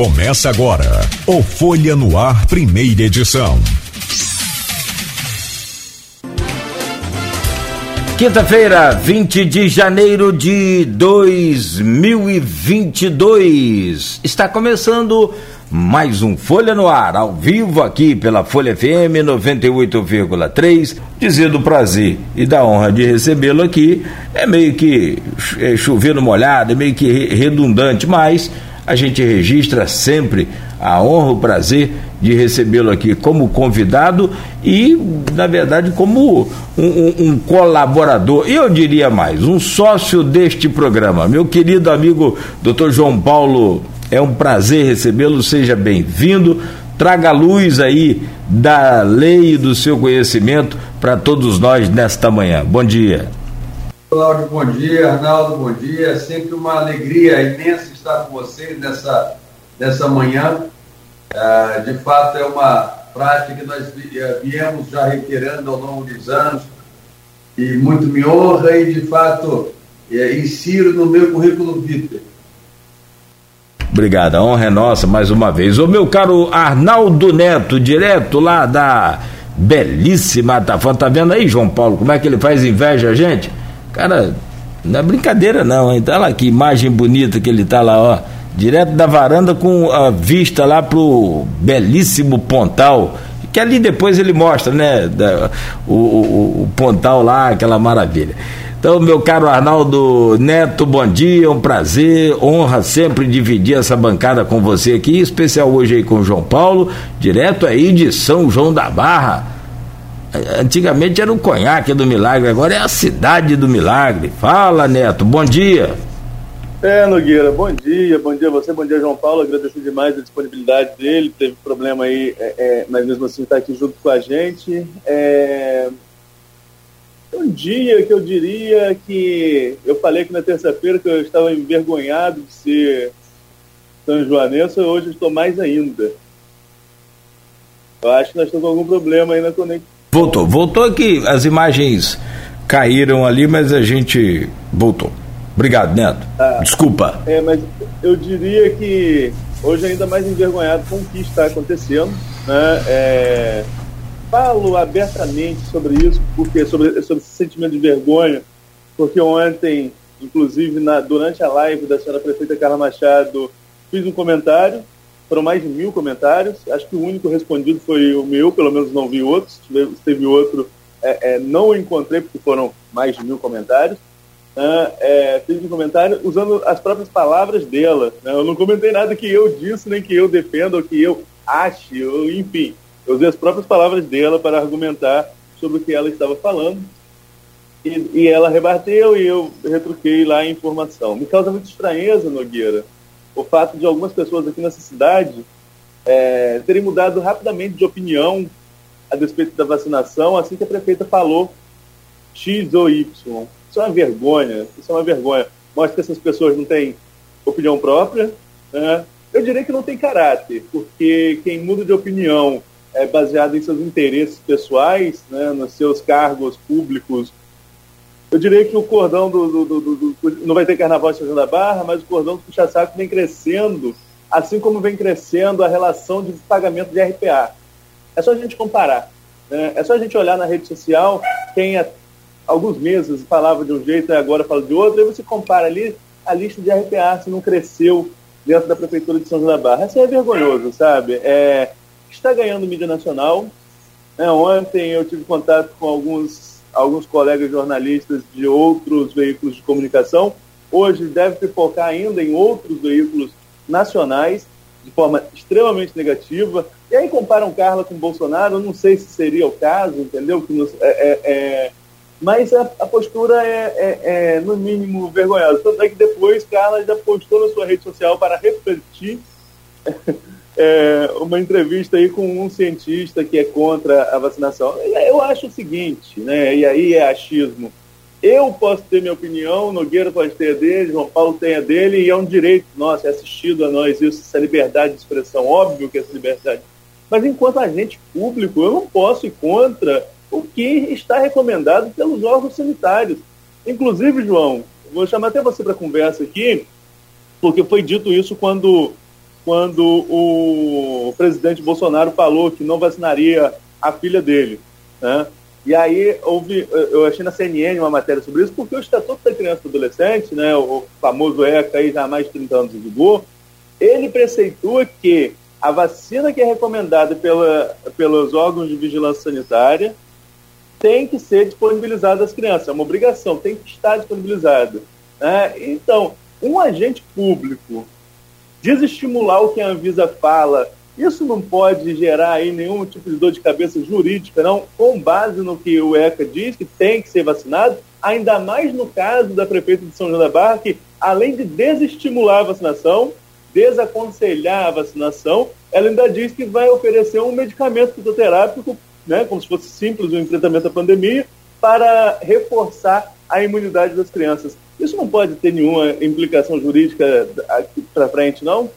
Começa agora o Folha no Ar, primeira edição. Quinta-feira, 20 de janeiro de 2022. Está começando mais um Folha no Ar, ao vivo aqui pela Folha FM 98,3. Dizendo o prazer e da honra de recebê-lo aqui é meio que é chover no molhado, é meio que redundante, mas a gente registra sempre a honra, o prazer de recebê-lo aqui como convidado e, na verdade, como um, um, um, colaborador, eu diria mais, um sócio deste programa. Meu querido amigo Dr. João Paulo, é um prazer recebê-lo, seja bem-vindo. Traga luz aí da lei e do seu conhecimento para todos nós nesta manhã. Bom dia. Cláudio, bom dia. Arnaldo, bom dia. É sempre uma alegria imensa estar com vocês nessa, nessa manhã. Uh, de fato, é uma prática que nós eh, viemos já reiterando ao longo dos anos e muito me honra e, de fato, é, insiro no meu currículo vitae. Obrigado, a honra é nossa mais uma vez. O meu caro Arnaldo Neto, direto lá da belíssima Atafã. Tá vendo aí, João Paulo, como é que ele faz inveja gente? Cara, não é brincadeira não, hein? Tá lá que imagem bonita que ele tá lá, ó. Direto da varanda com a vista lá pro belíssimo Pontal. Que ali depois ele mostra, né? Da, o, o, o Pontal lá, aquela maravilha. Então, meu caro Arnaldo Neto, bom dia, um prazer, honra sempre dividir essa bancada com você aqui, especial hoje aí com o João Paulo, direto aí de São João da Barra Antigamente era o conhaque do milagre, agora é a cidade do milagre. Fala, Neto, bom dia. É, Nogueira, bom dia, bom dia a você, bom dia, João Paulo. Agradeço demais a disponibilidade dele. Teve problema aí, é, é, mas mesmo assim está aqui junto com a gente. É... Um dia que eu diria que eu falei que na terça-feira que eu estava envergonhado de ser São Joanense, hoje estou mais ainda. Eu acho que nós estamos com algum problema aí na conexão Voltou, voltou aqui, as imagens caíram ali, mas a gente voltou. Obrigado, Neto. Ah, Desculpa. É, mas eu diria que hoje ainda mais envergonhado com o que está acontecendo. Né? É, falo abertamente sobre isso, porque sobre, sobre esse sentimento de vergonha, porque ontem, inclusive na, durante a live da senhora prefeita Carla Machado, fiz um comentário foram mais de mil comentários. Acho que o único respondido foi o meu, pelo menos não vi outros. Se teve outro, é, é, não encontrei, porque foram mais de mil comentários. Uh, é, um comentário usando as próprias palavras dela. Né? Eu não comentei nada que eu disse, nem que eu defenda, ou que eu ache, ou, enfim. Eu usei as próprias palavras dela para argumentar sobre o que ela estava falando. E, e ela rebateu e eu retruquei lá a informação. Me causa muita estranheza, Nogueira, o fato de algumas pessoas aqui nessa cidade é, terem mudado rapidamente de opinião a respeito da vacinação assim que a prefeita falou X ou Y. Isso é uma vergonha, isso é uma vergonha. Mostra que essas pessoas não têm opinião própria. Né? Eu diria que não tem caráter, porque quem muda de opinião é baseado em seus interesses pessoais, né, nos seus cargos públicos eu diria que o cordão do, do, do, do não vai ter carnaval em da Barra, mas o cordão do puxa-saco vem crescendo, assim como vem crescendo a relação de pagamento de RPA. É só a gente comparar. Né? É só a gente olhar na rede social, quem há alguns meses falava de um jeito e agora fala de outro, e você compara ali a lista de RPA, se não cresceu dentro da Prefeitura de São João da Barra. Isso é vergonhoso, sabe? É, está ganhando mídia nacional. Né? Ontem eu tive contato com alguns alguns colegas jornalistas de outros veículos de comunicação. Hoje deve se focar ainda em outros veículos nacionais, de forma extremamente negativa. E aí comparam Carla com Bolsonaro, eu não sei se seria o caso, entendeu? Que nos, é, é, é, mas a, a postura é, é, é, no mínimo, vergonhosa. Tanto é que depois Carla já postou na sua rede social para refletir é, uma entrevista aí com um cientista que é contra a vacinação. Eu acho o seguinte, né? E aí é achismo. Eu posso ter minha opinião, Nogueira pode ter a dele, João Paulo tem a dele, e é um direito nosso, é assistido a nós isso, essa liberdade de expressão, óbvio que essa liberdade. Mas enquanto agente público, eu não posso ir contra o que está recomendado pelos órgãos sanitários. Inclusive, João, vou chamar até você para conversa aqui, porque foi dito isso quando quando o presidente Bolsonaro falou que não vacinaria a filha dele. Né? E aí houve, eu achei na CNN uma matéria sobre isso, porque o Estatuto da Criança e do Adolescente, né, o famoso ECA aí já há mais de 30 anos em vigor, ele preceitua que a vacina que é recomendada pela, pelos órgãos de vigilância sanitária tem que ser disponibilizada às crianças, é uma obrigação, tem que estar disponibilizada. Né? Então, um agente público desestimular o que a Anvisa fala, isso não pode gerar aí nenhum tipo de dor de cabeça jurídica, não, com base no que o ECA diz, que tem que ser vacinado, ainda mais no caso da prefeita de São João da Barra, que além de desestimular a vacinação, desaconselhar a vacinação, ela ainda diz que vai oferecer um medicamento fitoterápico, né, como se fosse simples o enfrentamento à pandemia, para reforçar a imunidade das crianças. Isso não pode ter nenhuma implicação jurídica aqui para frente, não?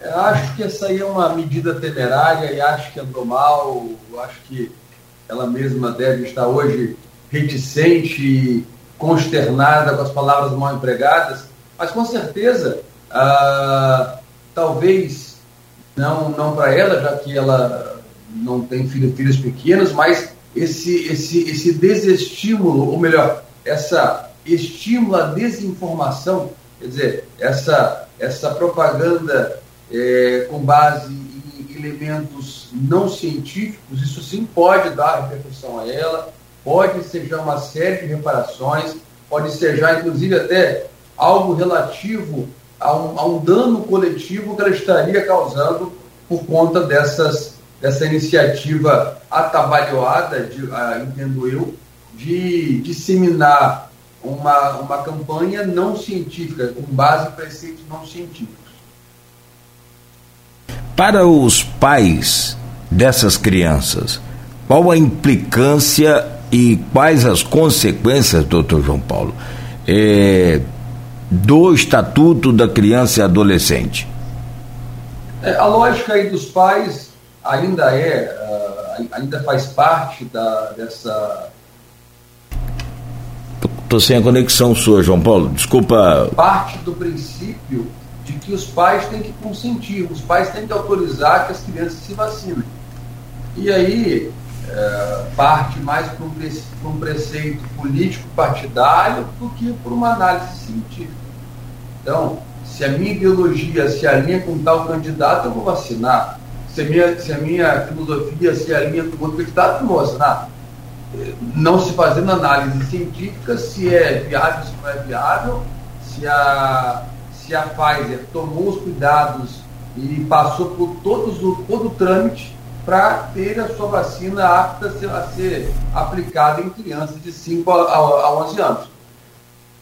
Eu acho que essa aí é uma medida temerária e acho que andou mal. Acho que ela mesma deve estar hoje reticente e consternada com as palavras mal empregadas, mas com certeza, ah, talvez não, não para ela, já que ela não tem filho, filhos pequenos, mas esse, esse, esse desestímulo, ou melhor, essa estímulo à desinformação, quer dizer, essa, essa propaganda é, com base em elementos não científicos, isso sim pode dar repercussão a ela, pode ser já uma série de reparações, pode ser já, inclusive, até algo relativo a um, a um dano coletivo que ela estaria causando por conta dessas, dessa iniciativa atabalhoada, de, ah, entendo eu, de disseminar uma, uma campanha não científica, com base em preceitos não científicos. Para os pais dessas crianças, qual a implicância e quais as consequências, doutor João Paulo, é, do Estatuto da Criança e Adolescente? É, a lógica aí dos pais ainda é, uh, ainda faz parte da, dessa Estou sem a conexão sua, João Paulo. Desculpa. Parte do princípio de que os pais têm que consentir, os pais têm que autorizar que as crianças se vacinem. E aí é, parte mais por um, um preceito político partidário do que por uma análise científica. Então, se a minha ideologia se alinha com tal candidato, eu vou vacinar. Se a minha, se a minha filosofia se alinha com outro candidato, eu vou vacinar não se fazendo análise científica se é viável, se não é viável, se a, se a Pfizer tomou os cuidados e passou por todos todo o trâmite para ter a sua vacina apta a ser, a ser aplicada em crianças de 5 a, a 11 anos.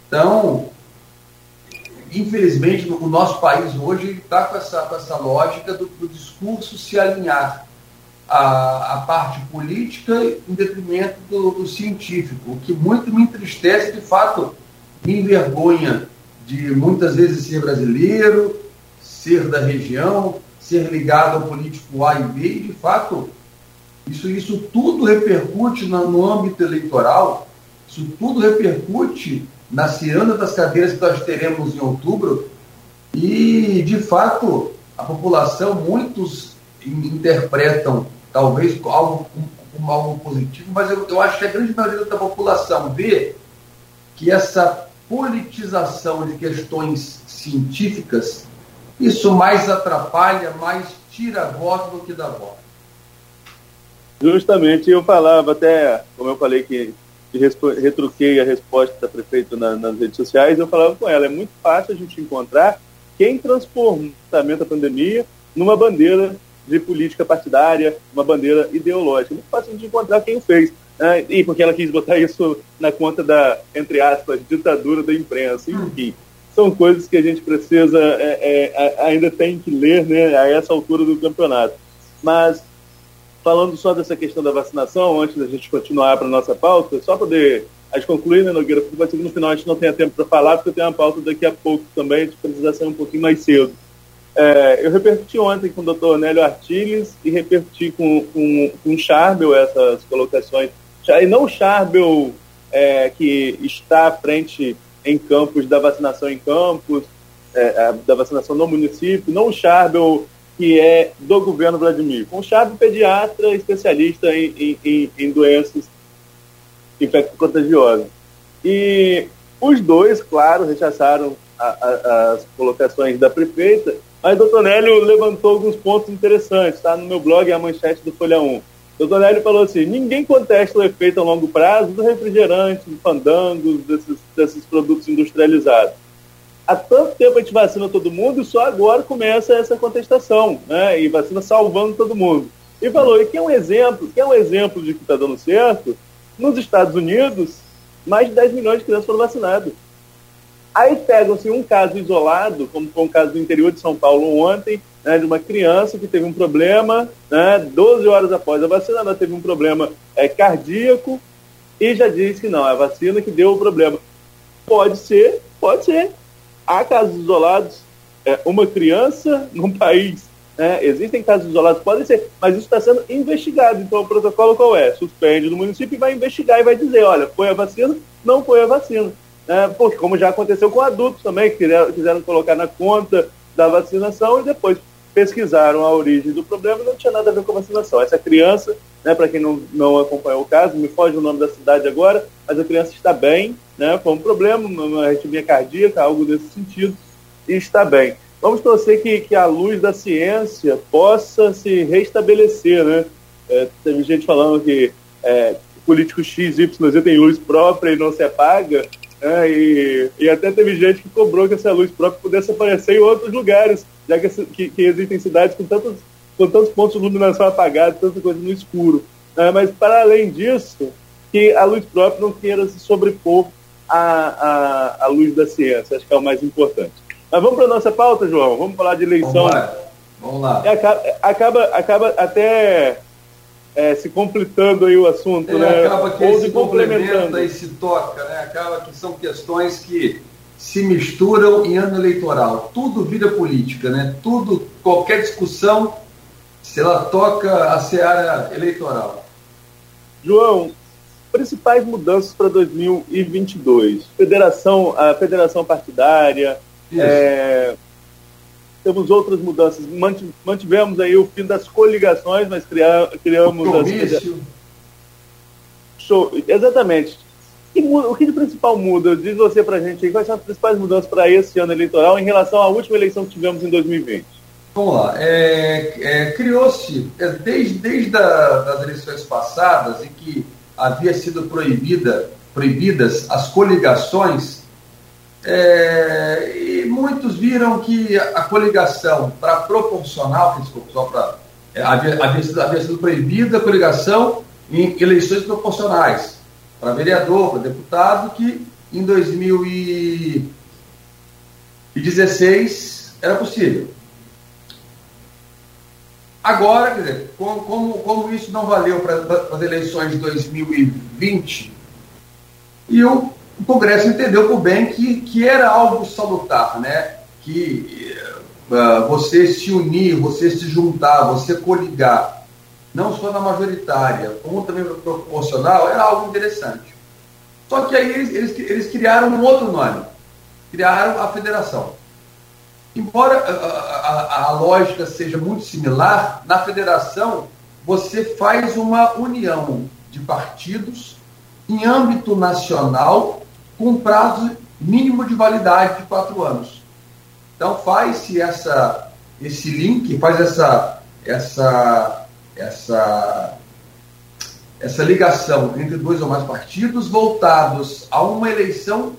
Então, infelizmente, o nosso país hoje está com essa, com essa lógica do, do discurso se alinhar a, a parte política em detrimento do, do, científico, o que muito me entristece, de fato, me envergonha de muitas vezes ser brasileiro, ser da região, ser ligado ao político A e B, e de fato, isso, isso tudo repercute no, no âmbito eleitoral, isso tudo repercute na ciranda das cadeiras que nós teremos em outubro, e de fato a população, muitos interpretam talvez algo como algo positivo, mas eu, eu acho que a grande maioria da população vê que essa politização de questões científicas, isso mais atrapalha, mais tira voto do que dá voto. Justamente, eu falava até, como eu falei que retruquei a resposta da prefeita na, nas redes sociais, eu falava com ela, é muito fácil a gente encontrar quem transformou o tratamento da pandemia numa bandeira de política partidária, uma bandeira ideológica. Muito fácil de encontrar quem fez. Né? E porque ela quis botar isso na conta da, entre aspas, ditadura da imprensa. Enfim, são coisas que a gente precisa, é, é, ainda tem que ler né, a essa altura do campeonato. Mas, falando só dessa questão da vacinação, antes da gente continuar para a nossa pauta, só poder a gente concluir, né, Nogueira, porque ser no final a gente não tenha tempo para falar, porque eu tenho uma pauta daqui a pouco também, a gente precisa sair um pouquinho mais cedo. É, eu repercuti ontem com o doutor Nélio Artiles e repercuti com, com, com o Charbel essas colocações. E não o Charbel é, que está à frente em campos da vacinação em campos, é, da vacinação no município, não o Charbel, que é do governo Vladimir, com o Charbel pediatra especialista em, em, em doenças infecto-contagiosas. E os dois, claro, rechaçaram a, a, as colocações da prefeita, mas o doutor Nélio levantou alguns pontos interessantes, está no meu blog, a manchete do Folha 1. O doutor Nélio falou assim, ninguém contesta o efeito a longo prazo do refrigerante, dos fandangos, desses, desses produtos industrializados. Há tanto tempo a gente vacina todo mundo e só agora começa essa contestação, né? E vacina salvando todo mundo. E falou, e que é um exemplo, que é um exemplo de que está dando certo, nos Estados Unidos, mais de 10 milhões de crianças foram vacinadas. Aí pegam-se um caso isolado, como foi um caso do interior de São Paulo ontem, né, de uma criança que teve um problema, né, 12 horas após a vacina, ela teve um problema é, cardíaco e já disse que não, é a vacina que deu o problema. Pode ser, pode ser. Há casos isolados. É, uma criança num país, né, existem casos isolados, podem ser, mas isso está sendo investigado. Então o protocolo qual é? Suspende do município e vai investigar e vai dizer, olha, foi a vacina, não foi a vacina né, porque como já aconteceu com adultos também, que quiseram, quiseram colocar na conta da vacinação e depois pesquisaram a origem do problema e não tinha nada a ver com a vacinação. Essa criança, né, para quem não, não acompanhou o caso, me foge o nome da cidade agora, mas a criança está bem, né, foi um problema, uma arritmia cardíaca, algo desse sentido, e está bem. Vamos torcer que, que a luz da ciência possa se restabelecer, né? É, teve gente falando que é, político X, Y, tem luz própria e não se apaga. É, e, e, até teve gente que cobrou que essa luz própria pudesse aparecer em outros lugares, já que, que, que existem cidades com tantos, com tantos pontos de iluminação apagados, tanta coisa no escuro. É, mas, para além disso, que a luz própria não queira se sobrepor à, à, à luz da ciência, acho que é o mais importante. Mas vamos para a nossa pauta, João? Vamos falar de eleição. Vamos lá. Vamos lá. Acaba, acaba, acaba até é, se completando aí o assunto, é, né? Acaba que Ou se complementa e se toca, né? Acaba que são questões que se misturam em ano eleitoral. Tudo vira política, né? Tudo, qualquer discussão, se ela toca a seara eleitoral. João, principais mudanças para 2022. Federação, a federação partidária, é, temos outras mudanças. Mantivemos aí o fim das coligações, mas criamos. As... Show. Exatamente. o que de principal muda? Diz você para a gente aí, quais são as principais mudanças para esse ano eleitoral em relação à última eleição que tivemos em 2020? Vamos lá. É, é, Criou-se, é, desde, desde a, das eleições passadas, em que havia sido proibida, proibidas as coligações, é, e muitos viram que a coligação para proporcional, que só para é, havia, havia, sido, havia sido proibida a coligação em eleições proporcionais para vereador, para deputado, que em 2016 era possível. Agora, quer dizer, como, como, como isso não valeu para as eleições de 2020, e o o Congresso entendeu por bem que, que era algo salutar, né? que uh, você se unir, você se juntar, você coligar, não só na majoritária, como também proporcional, era algo interessante. Só que aí eles, eles, eles criaram um outro nome, criaram a federação. Embora a, a, a, lógica seja muito similar, na federação você faz uma união de partidos em âmbito nacional com prazo mínimo de validade de quatro anos. Então faz-se essa, esse link, faz essa, essa, essa, essa ligação entre dois ou mais partidos voltados a uma eleição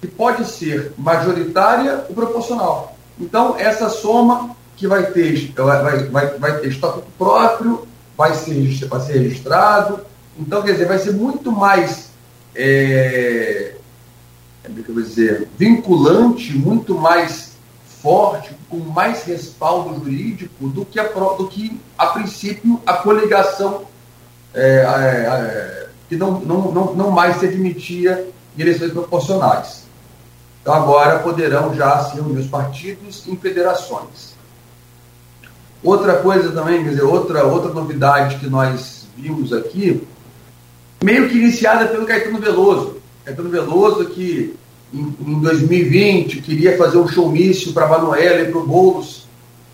que pode ser majoritária ou proporcional. Então, essa soma que vai ter, vai, vai, vai ter estatuto próprio, vai ser, vai ser registrado. Então, quer dizer, vai ser muito mais é, como é eu vou dizer, vinculante, muito mais forte, com mais respaldo jurídico do que a, do que, a princípio, a coligação é, é, que não, não, não, não mais se admitia em eleições proporcionais. Então agora poderão já se reunir os partidos em federações. Outra coisa também, quer dizer, outra, outra novidade que nós vimos aqui, meio que iniciada pelo Caetano Veloso. Caetano Veloso, que em, em 2020 queria fazer um showmício para a Manuela e para o Boulos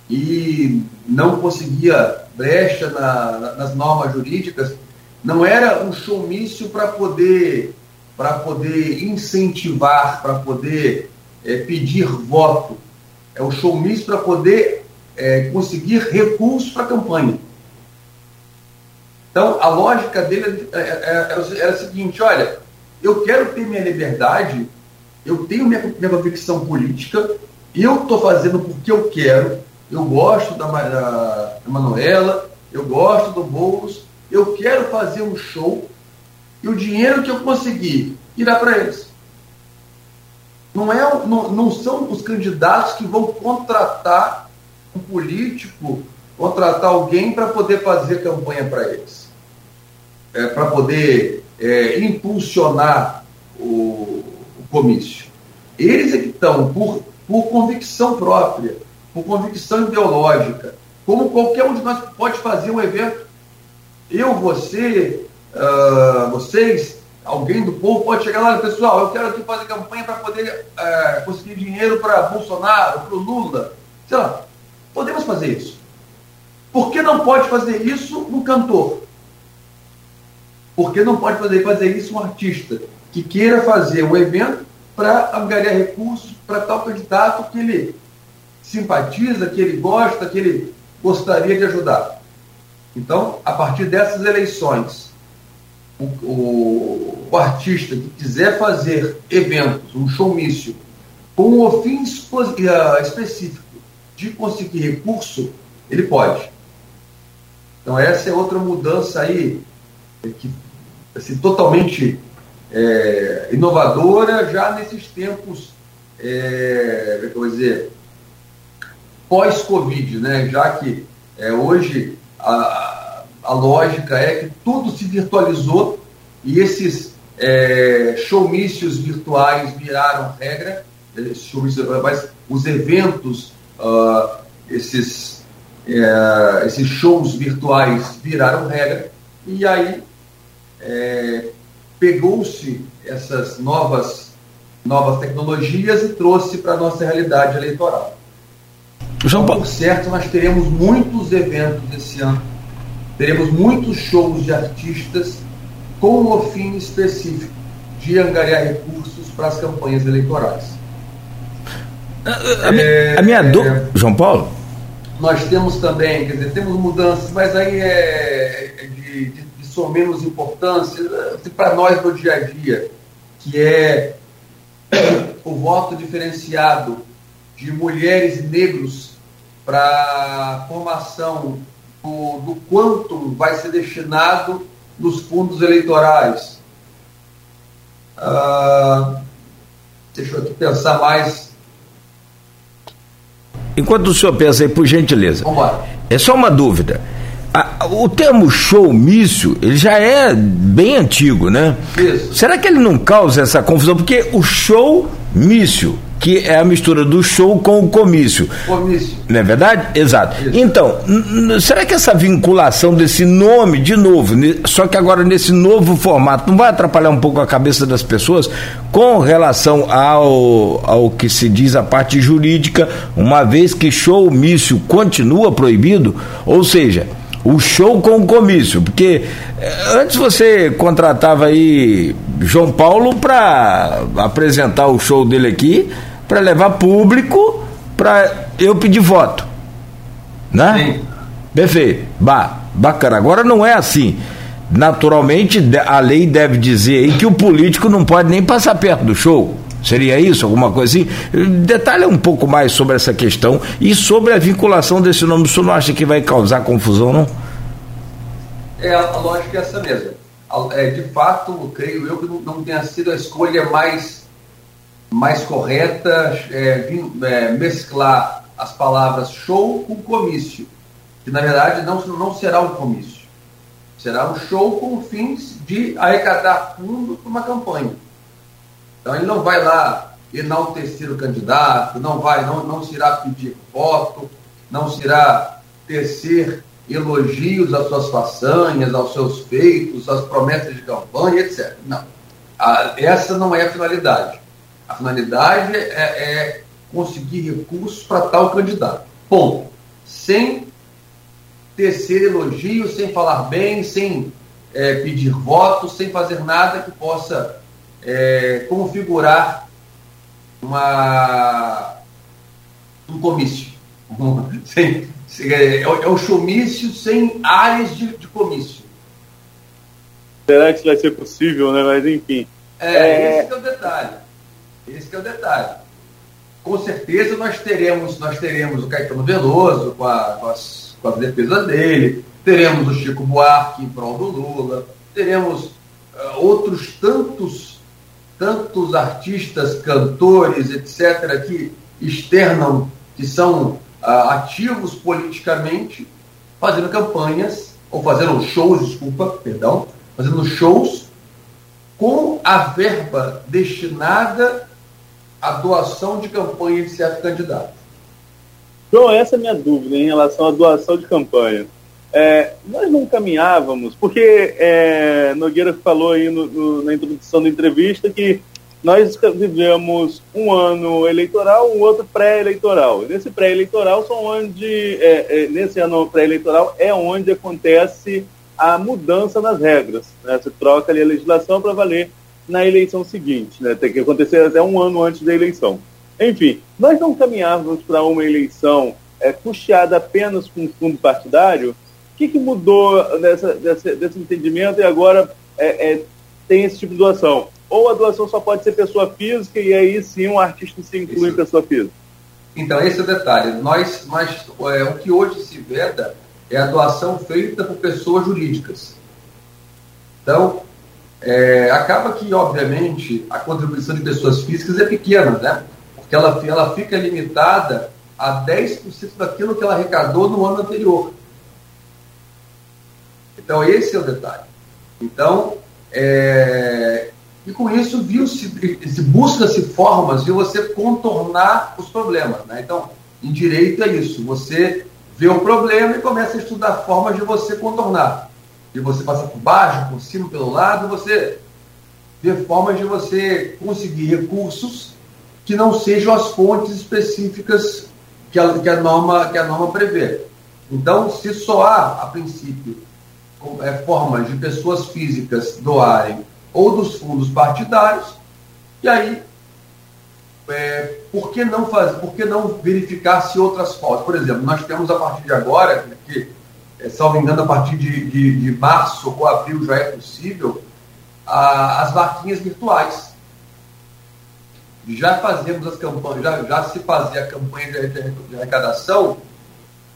e não conseguia brecha na, na, nas normas jurídicas, não era um showmício para poder para poder incentivar, para poder é, pedir voto. É um showmício para poder é, conseguir recursos para a campanha. Então, a lógica dele era, é, é, era a seguinte: olha, eu quero ter minha liberdade, eu tenho minha, minha convicção política, eu estou fazendo porque eu quero, eu gosto da, da, da Manuela, eu gosto do Boulos, eu quero fazer um show e o dinheiro que eu conseguir irá para eles. Não, é, não, não são os candidatos que vão contratar um político, contratar alguém para poder fazer campanha para eles. É, para poder é, impulsionar o, o comício. Eles é que estão, por, por convicção própria, por convicção ideológica, como qualquer um de nós pode fazer um evento. Eu, você, uh, vocês, alguém do povo pode chegar lá, pessoal, eu quero aqui fazer campanha para poder uh, conseguir dinheiro para Bolsonaro, para o Lula. Sei lá, podemos fazer isso. Por que não pode fazer isso um cantor? Por que não pode fazer, fazer isso um artista que queira fazer um evento para angariar recursos para tal candidato que ele simpatiza, que ele gosta, que ele gostaria de ajudar. Então, a partir dessas eleições, o, o, o artista que quiser fazer eventos, um showmício, com um fim uh, específico de conseguir recurso, ele pode. Então, essa é outra mudança aí, que assim, totalmente é, inovadora já nesses tempos, é, é eu vou dizer, pós-Covid, né? já que é, hoje a, a lógica é que tudo se virtualizou e esses é, showmícios virtuais viraram regra, mas os eventos, uh, esses, é, esses shows virtuais viraram regra, e aí é, pegou-se essas novas, novas tecnologias e trouxe para a nossa realidade eleitoral. João Paulo. Por certo, nós teremos muitos eventos esse ano, teremos muitos shows de artistas com o fim específico de angariar recursos para as campanhas eleitorais. A, a, é, a minha dúvida, é, João Paulo? Nós temos também, quer dizer, temos mudanças, mas aí é, é de, de, sua menos importância assim, para nós no dia a dia, que é o voto diferenciado de mulheres e negros para a formação do, do quanto vai ser destinado nos fundos eleitorais. Ah, deixa eu aqui pensar mais. Enquanto o senhor pensa aí, por gentileza. É só uma dúvida. O termo showmício, ele já é bem antigo, né? Isso. Será que ele não causa essa confusão? Porque o showmício que é a mistura do show com o comício. Comício. Não é verdade? Exato. Isso. Então, será que essa vinculação desse nome, de novo, só que agora nesse novo formato, não vai atrapalhar um pouco a cabeça das pessoas com relação ao, ao que se diz a parte jurídica, uma vez que show-mício continua proibido? Ou seja, o show com o comício, porque eh, antes você contratava aí João Paulo para apresentar o show dele aqui para levar público para eu pedir voto. Né? Sim. Perfeito. Bah, bacana. Agora não é assim. Naturalmente, a lei deve dizer aí que o político não pode nem passar perto do show. Seria isso, alguma coisa assim? Detalhe um pouco mais sobre essa questão e sobre a vinculação desse nome. O senhor não acha que vai causar confusão, não? É, a lógica é essa mesmo. É, de fato, creio eu que não tenha sido a escolha mais mais correta é, é, mesclar as palavras show com comício, que na verdade não, não será um comício. Será um show com fins de arrecadar fundo para uma campanha. Então ele não vai lá enaltecer o candidato, não vai, não, não se irá pedir voto, não se irá tecer elogios às suas façanhas, aos seus feitos, às promessas de campanha, etc. Não. essa não é a finalidade. A finalidade é, é conseguir recursos para tal candidato. Ponto. Sem tecer elogios, sem falar bem, sem é, pedir votos, sem fazer nada que possa é, configurar uma, um comício. sem, é, é o showmício sem áreas de, de comício. Será que isso vai ser possível, né? Mas enfim. É, é... esse é o detalhe. Esse é o detalhe. Com certeza nós teremos, nós teremos o Caetano Veloso com, a, com, as, com a defesa dele, teremos o Chico Buarque em prol do Lula, teremos uh, outros tantos, tantos artistas, cantores, etc., que externam, que são uh, ativos politicamente, fazendo campanhas, ou fazendo shows, desculpa, perdão, fazendo shows com a verba destinada à doação de campanha de certo candidato. João, essa é a minha dúvida em relação à doação de campanha. É, nós não caminhávamos, porque é, Nogueira falou aí no, no, na introdução da entrevista que nós vivemos um ano eleitoral, um outro pré-eleitoral. Nesse pré-eleitoral são onde, é, é, nesse ano pré-eleitoral é onde acontece a mudança nas regras. Né? Você troca ali a legislação para valer na eleição seguinte, né? tem que acontecer até um ano antes da eleição. Enfim, nós não caminhávamos para uma eleição é, custeada apenas com fundo partidário. O que, que mudou nessa, desse, desse entendimento e agora é, é, tem esse tipo de doação? Ou a doação só pode ser pessoa física e aí sim um artista se inclui em pessoa física? Então, esse é o detalhe. Nós, nós, é, o que hoje se veda é a doação feita por pessoas jurídicas. Então, é, acaba que, obviamente, a contribuição de pessoas físicas é pequena, né? Porque ela, ela fica limitada a 10% daquilo que ela arrecadou no ano anterior. Então, esse é o detalhe. Então, é, e com isso, viu-se, busca-se formas de você contornar os problemas. Né? Então, em direito é isso, você vê o problema e começa a estudar formas de você contornar. De você passar por baixo, por cima, pelo lado, você vê formas de você conseguir recursos que não sejam as fontes específicas que a, que a, norma, que a norma prevê. Então, se só há, a princípio, formas de pessoas físicas doarem ou dos fundos partidários, e aí é, por que não fazer, por que não verificar se outras fotos? Por exemplo, nós temos a partir de agora, que, é, salvo engano, a partir de, de, de, março ou abril já é possível, a, as vaquinhas virtuais. Já fazemos as campanhas, já, já se fazia a campanha de arrecadação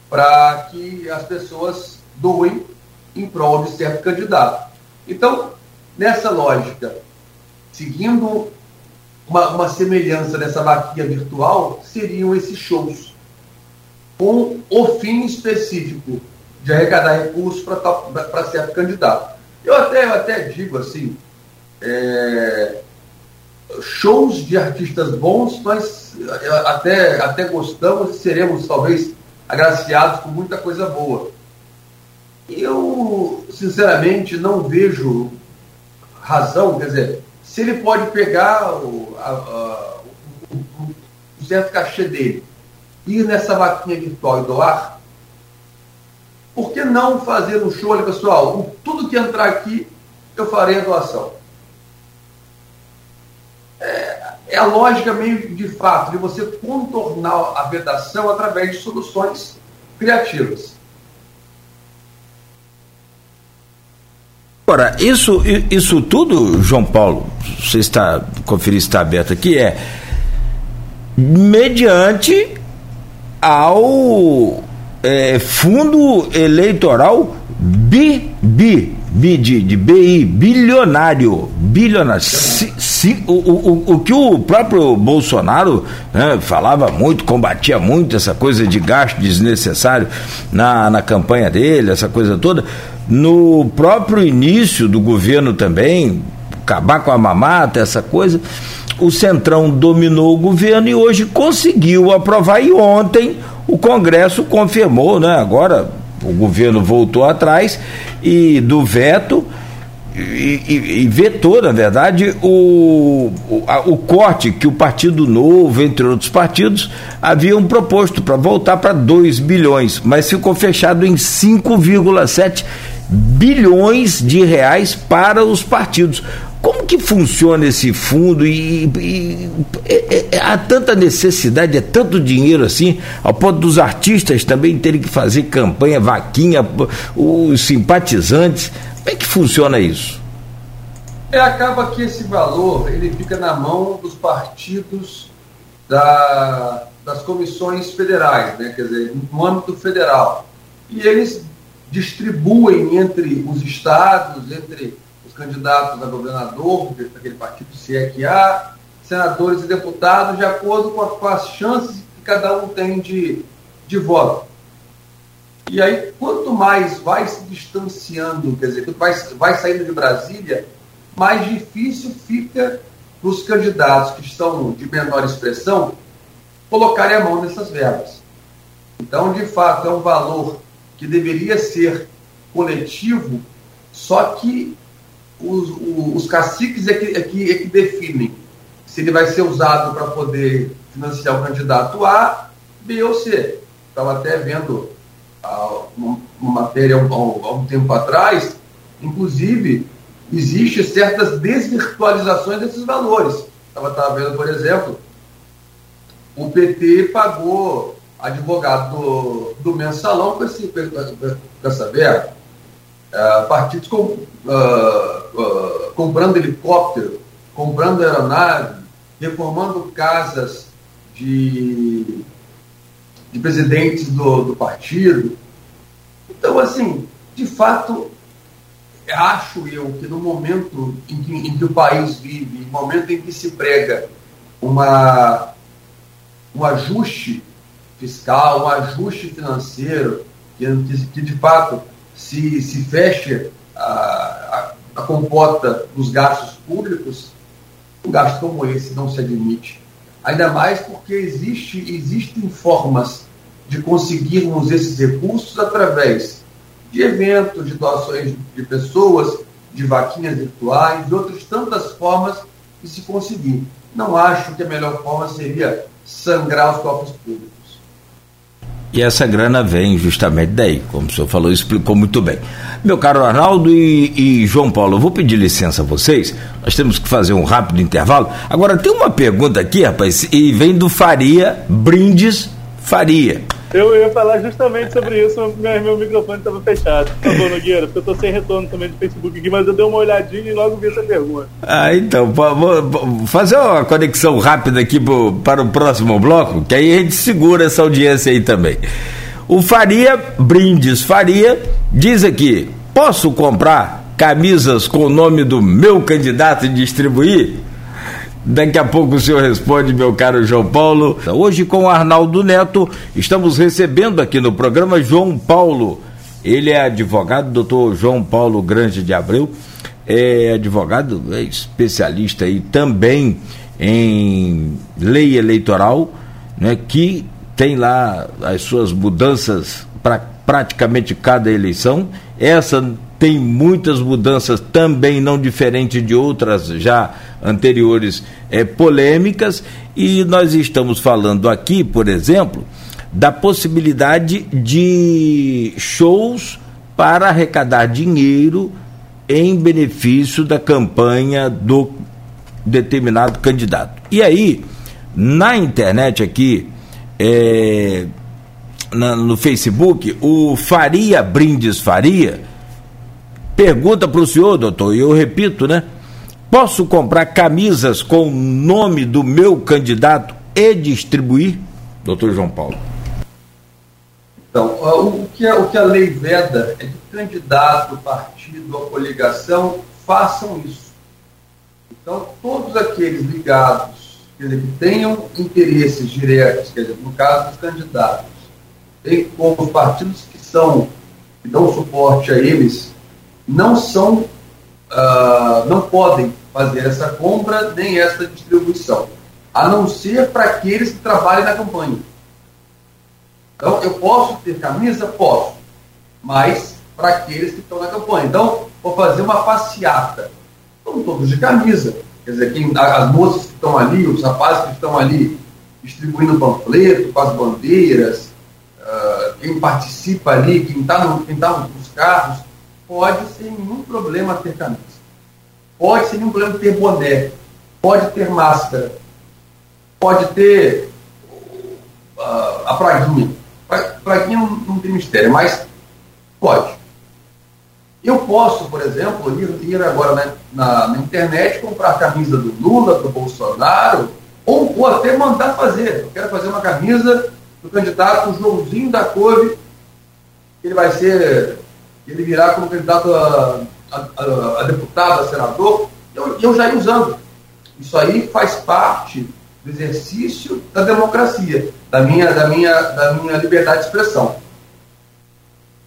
para que as pessoas doem em prol de certo candidato. Então, nessa lógica, seguindo uma, uma semelhança dessa vaquinha virtual seriam esses shows, com o fim específico de arrecadar recursos para certo candidato. Eu até, eu até digo assim, é, shows de artistas bons, nós até, até gostamos e seremos talvez agraciados com muita coisa boa. Eu, sinceramente, não vejo razão, quer dizer, se ele pode pegar o, a, a, o, o certo cachê dele, ir nessa vaquinha virtual e doar, por que não fazer um show, olha pessoal, tudo que entrar aqui eu farei a doação. É, é a lógica meio de fato de você contornar a vedação através de soluções criativas. Agora, isso, isso tudo, João Paulo, você está conferir está aberto aqui, é mediante ao é, fundo eleitoral bi, bi, bi de, de BI, bilionário, bilionário. Se, o, o, o que o próprio Bolsonaro né, falava muito, combatia muito essa coisa de gasto desnecessário na, na campanha dele, essa coisa toda no próprio início do governo também, acabar com a mamata, essa coisa, o Centrão dominou o governo e hoje conseguiu aprovar. E ontem o Congresso confirmou, né? Agora o governo voltou atrás e do veto e, e, vetou, na verdade, o, o, a, o, corte que o Partido Novo, entre outros partidos, haviam proposto para voltar para 2 bilhões, mas ficou fechado em 5,7 bilhões de reais para os partidos. Como que funciona esse fundo e, e é, é, há tanta necessidade, é tanto dinheiro assim, ao ponto dos artistas também terem que fazer campanha, vaquinha, os simpatizantes. Como é que funciona isso? É, acaba que esse valor ele fica na mão dos partidos da, das comissões federais, né? quer dizer, no âmbito federal. E eles distribuem entre os estados, entre os candidatos a governador, daquele partido, se é que há, senadores e deputados, de acordo com, as chances que cada um tem de, de voto. E aí, quanto mais vai se distanciando, quer dizer, quanto mais vai saindo de Brasília, mais difícil fica para os candidatos que estão de menor expressão colocarem a mão nessas verbas. Então, de fato, é um valor que deveria ser coletivo, só que os, os caciques é que, é, que, é que definem se ele vai ser usado para poder financiar o candidato A, B ou C. Estava até vendo uma, matéria há um, tempo atrás, inclusive, existe certas desvirtualizações desses valores. Estava vendo, por exemplo, o PT pagou advogado do, do mensalão com, esse, com essa verba. Uh, partidos com, uh, uh, comprando helicóptero, comprando aeronave, reformando casas de de presidentes do, do partido. Então, assim, de fato, acho eu que no momento em que, em que o país vive, no momento em que se prega uma, um ajuste fiscal, um ajuste financeiro, que, que de fato se, se feche a, a, a compota dos gastos públicos, um gasto como esse não se admite. Ainda mais porque existe, existem formas de conseguirmos esses recursos através de eventos, de doações de pessoas, de vaquinhas virtuais, de outras tantas formas de se conseguir. Não acho que a melhor forma seria sangrar os cofres públicos. E essa grana vem justamente daí, como o senhor falou, explicou muito bem. Meu caro Arnaldo e, e, João Paulo, eu vou pedir licença a vocês, nós temos que fazer um rápido intervalo. Agora, tem uma pergunta aqui, rapaz, e vem do Faria Brindes Faria. Eu ia falar justamente sobre isso, mas meu microfone estava fechado. Por favor, Nogueira, porque eu estou sem retorno também do Facebook aqui, mas eu dei uma olhadinha e logo vi essa pergunta. Ah, então, vou fazer uma conexão rápida aqui pro, para o próximo bloco, que aí a gente segura essa audiência aí também. O Faria Brindes Faria diz aqui: posso comprar camisas com o nome do meu candidato e distribuir? Daqui a pouco o senhor responde, meu caro João Paulo. Hoje, com Arnaldo Neto, estamos recebendo aqui no programa João Paulo. Ele é advogado, doutor João Paulo Grande de Abreu, é advogado, é especialista aí também em lei eleitoral, né, que tem lá as suas mudanças para praticamente cada eleição. Essa tem muitas mudanças também não diferente de outras já anteriores é, polêmicas e nós estamos falando aqui, por exemplo, da possibilidade de shows para arrecadar dinheiro em benefício da campanha do determinado candidato. E aí, na internet aqui, é, na, no Facebook, o Faria Brindes Faria Pergunta para o senhor, doutor, e eu repito, né? Posso comprar camisas com o nome do meu candidato e distribuir? Doutor João Paulo. Então, o que, a, o que a lei veda é que candidato, partido, a coligação façam isso. Então, todos aqueles ligados, que tenham interesses diretos, quer dizer, no caso dos candidatos, bem como os partidos que são, que dão suporte a eles, não são, uh, não podem fazer essa compra nem essa distribuição, a não ser para aqueles que trabalhem na campanha. Então, eu posso ter camisa? Posso, mas para aqueles que estão na campanha. Então, vou fazer uma passeata. Estão todos de camisa. Quer dizer, quem, as moças que estão ali, os rapazes que estão ali distribuindo panfleto com as bandeiras, uh, quem participa ali, quem está no, quem tá nos carros, pode sem nenhum problema ter camisa. Pode sem nenhum problema ter boné. Pode ter máscara. Pode ter uh, a praguinha. Praguinha não, não tem mistério, mas pode. Eu posso, por exemplo, ir, ir agora na, na, na, internet comprar a camisa do Lula, do Bolsonaro, ou, ou até mandar fazer. Eu quero fazer uma camisa do candidato Joãozinho da Couve, ele vai ser, ele virá como candidato a, a, a, a deputado, a senador, eu, eu já ia usando. Isso aí faz parte do exercício da democracia, da minha, da minha, da minha liberdade de expressão.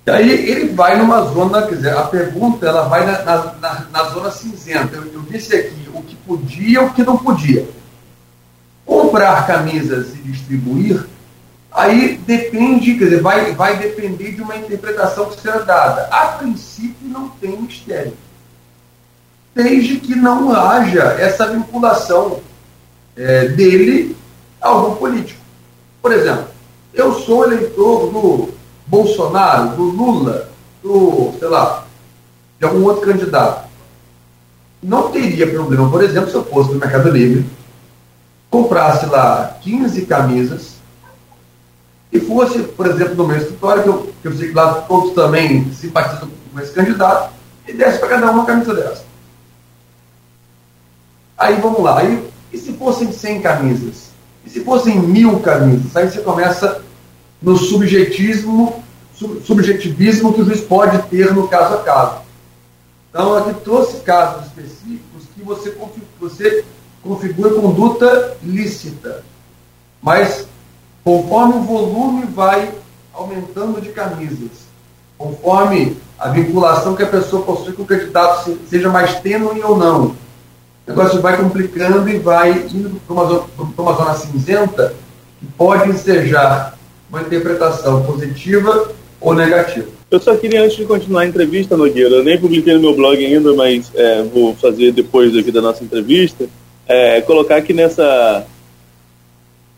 E aí ele vai numa zona, quer dizer, a pergunta ela vai na, na, na zona cinzenta. Eu, eu, disse aqui o que podia e o que não podia. Comprar camisas e distribuir, aí depende, quer dizer, vai, vai depender de uma interpretação que será dada. A princípio não tem mistério. Desde que não haja essa vinculação é, dele a algum político. Por exemplo, eu sou eleitor do Bolsonaro, do Lula, do, sei lá, de algum outro candidato. Não teria problema, por exemplo, se eu fosse no Mercado Livre, comprasse lá 15 camisas e fosse, por exemplo, no meu escritório, que eu, que eu sei que lá todos também simpatizam com esse candidato, e desse para cada um uma camisa dessa. Aí vamos lá, aí, e se fossem 100 camisas? E se fossem mil camisas? Aí você começa no subjetivismo, subjetivismo que o juiz pode ter no caso a caso. Então, aqui trouxe casos específicos que você, você configura conduta lícita. Mas, conforme o volume vai aumentando de camisas, conforme a vinculação que a pessoa possui com o candidato seja mais tênue ou não, o negócio vai complicando e vai indo para uma, uma zona cinzenta que pode ensejar uma interpretação positiva ou negativa. Eu só queria, antes de continuar a entrevista, Nogueira, eu nem publiquei no meu blog ainda, mas é, vou fazer depois aqui da nossa entrevista, é, colocar que nessa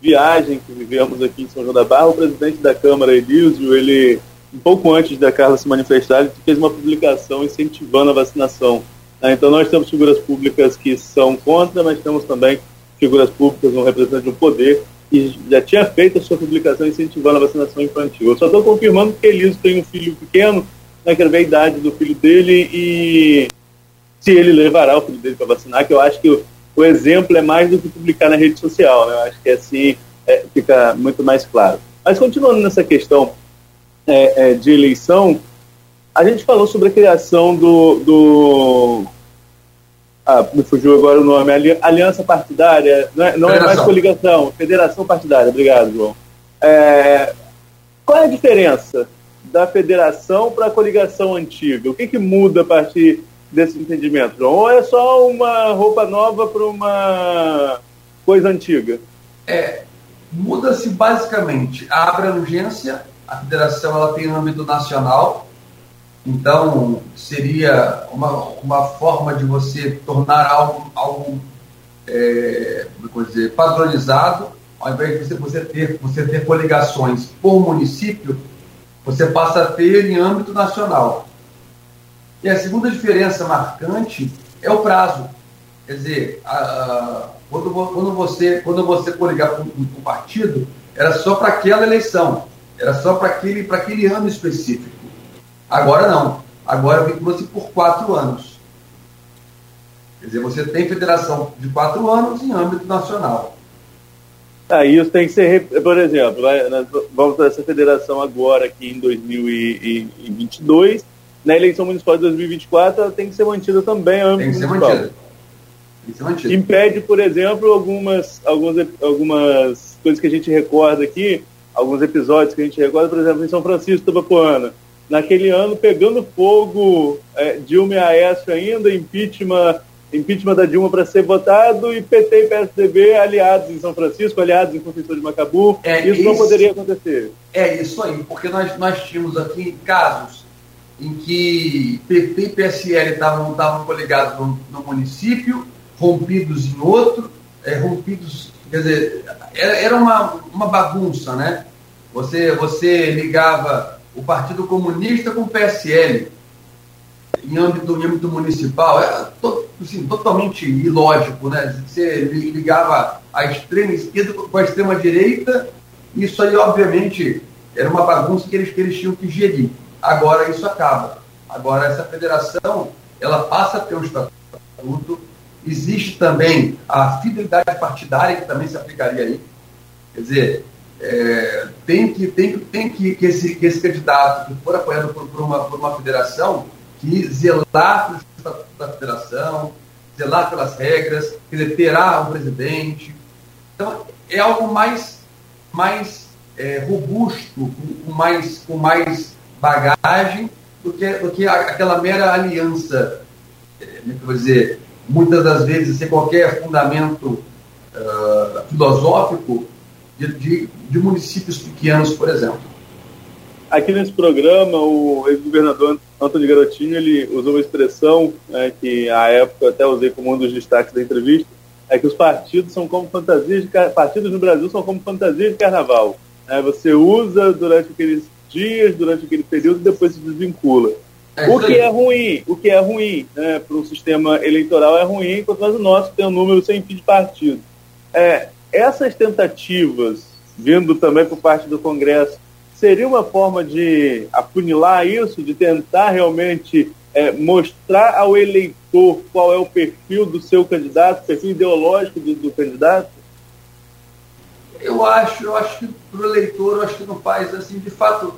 viagem que vivemos aqui em São João da Barra, o presidente da Câmara, Elísio, ele, um pouco antes da Carla se manifestar, ele fez uma publicação incentivando a vacinação. Né? Então nós temos figuras públicas que são contra, mas temos também figuras públicas, um representante do poder, e já tinha feito a sua publicação incentivando a vacinação infantil. Eu só estou confirmando que Eliso tem um filho pequeno, né, quero ver a idade do filho dele e se ele levará o filho dele para vacinar, que eu acho que o, exemplo é mais do que publicar na rede social, né? eu acho que assim é, fica muito mais claro. Mas continuando nessa questão é, é, de eleição, a gente falou sobre a criação do, do ah, me fugiu agora o nome, aliança partidária, não é, não é mais coligação, federação partidária, obrigado, João. É, qual é a diferença da federação para a coligação antiga? O que, que muda a partir desse entendimento? Ou é só uma roupa nova para uma coisa antiga? É, muda-se basicamente a abrangência, a federação ela tem âmbito nacional, então, seria uma, uma forma de você tornar algo, algo é, como dizer, padronizado, ao invés de você, você, ter, você ter coligações por município, você passa a ter em âmbito nacional. E a segunda diferença marcante é o prazo. Quer dizer, a, a, quando, quando, você, quando você coligar com um partido, era só para aquela eleição, era só para aquele, aquele ano específico. Agora não. Agora vincula-se por quatro anos. Quer dizer, você tem federação de quatro anos em âmbito nacional. Ah, isso tem que ser, por exemplo, vamos ter essa federação agora aqui em 2022. Na eleição municipal de 2024, ela tem que ser mantida também. Tem que ser mantida. Tem que ser mantida. Impede, por exemplo, algumas, algumas, algumas coisas que a gente recorda aqui, alguns episódios que a gente recorda, por exemplo, em São Francisco Tabapuana naquele ano pegando fogo, é, Dilma e Aécio ainda, impeachment, impeachment da Dilma para ser votado e PT e PSDB aliados em São Francisco, aliados em Conceição de Macabu. É, isso esse, não poderia acontecer. É isso aí, porque nós, nós tínhamos aqui casos em que PT e PSL estavam, estavam coligados no, no município, rompidos em outro, é, rompidos, quer dizer, era, era uma, uma bagunça, né? Você, você ligava o Partido Comunista com o PSL em âmbito, em âmbito municipal, era to, assim, totalmente ilógico, né? Você ligava a extrema esquerda com a extrema direita, isso aí, obviamente, era uma bagunça que eles, que eles tinham que gerir. Agora isso acaba. Agora essa federação, ela passa a ter um estatuto, existe também a fidelidade partidária, que também se aplicaria aí. Quer dizer, é, tem que, tem, tem que, que, esse, que esse candidato que for apoiado por, por, uma, por uma federação, que zelar pelo estatuto da federação, zelar pelas regras, quer dizer, terá um presidente. Então, é algo mais, mais é, robusto, com, mais, com mais bagagem do que, do que aquela mera aliança, é, como é que eu vou dizer, muitas das vezes sem qualquer fundamento uh, filosófico de, de, de, municípios pequenos, por exemplo. Aqui nesse programa, o ex-governador Antônio Garotinho ele usou uma expressão né, que, à época, até usei como um dos destaques da entrevista, é que os partidos são como fantasias de partidos no Brasil são como fantasias de carnaval. Né? Você usa durante aqueles dias, durante aquele período, e depois se desvincula. É o que é ruim, o que é ruim né, para o sistema eleitoral é ruim, enquanto mais o nosso tem um número sem fim de partido. É, essas tentativas, vindo também por parte do Congresso, seria uma forma de afunilar isso, de tentar realmente é, mostrar ao eleitor qual é o perfil do seu candidato, perfil ideológico do, do candidato? Eu acho, eu acho que para o eleitor, eu acho que não faz assim, de fato,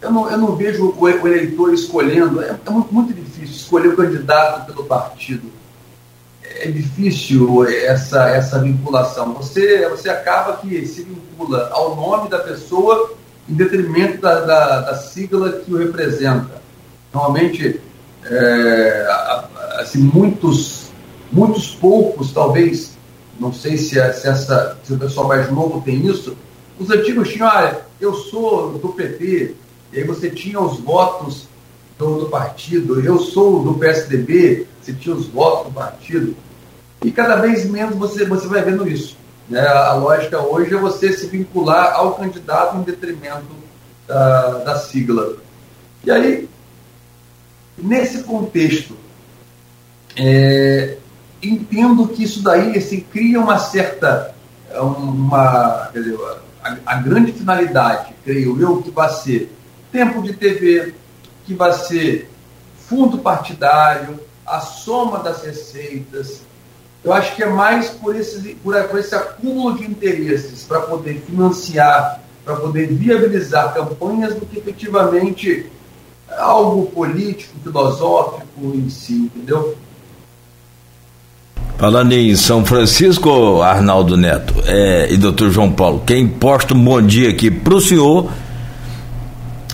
eu não, eu não vejo o, eleitor escolhendo, é, é muito, muito difícil escolher o candidato pelo partido. É difícil essa, essa vinculação. Você, você acaba que se vincula ao nome da pessoa em detrimento da, da, da sigla que o representa. Normalmente, é, assim, muitos, muitos poucos, talvez, não sei se, é, se, essa, se o pessoal mais novo tem isso, os antigos tinham, ah, eu sou do PT, e aí você tinha os votos do, do, partido, eu sou do PSDB, você tinha os votos do partido, e cada vez menos você, você vai vendo isso. Né? A lógica hoje é você se vincular ao candidato em detrimento da, da sigla. E aí, nesse contexto, é, entendo que isso daí assim, cria uma certa. Uma, dizer, a, a, grande finalidade, creio eu, que vai ser tempo de TV, que vai ser fundo partidário, a soma das receitas. Eu acho que é mais por esse, por, por esse acúmulo de interesses para poder financiar, para poder viabilizar campanhas do que efetivamente algo político, filosófico em si, entendeu? Falando em São Francisco, Arnaldo Neto é, e doutor João Paulo, quem posta um bom dia aqui para o senhor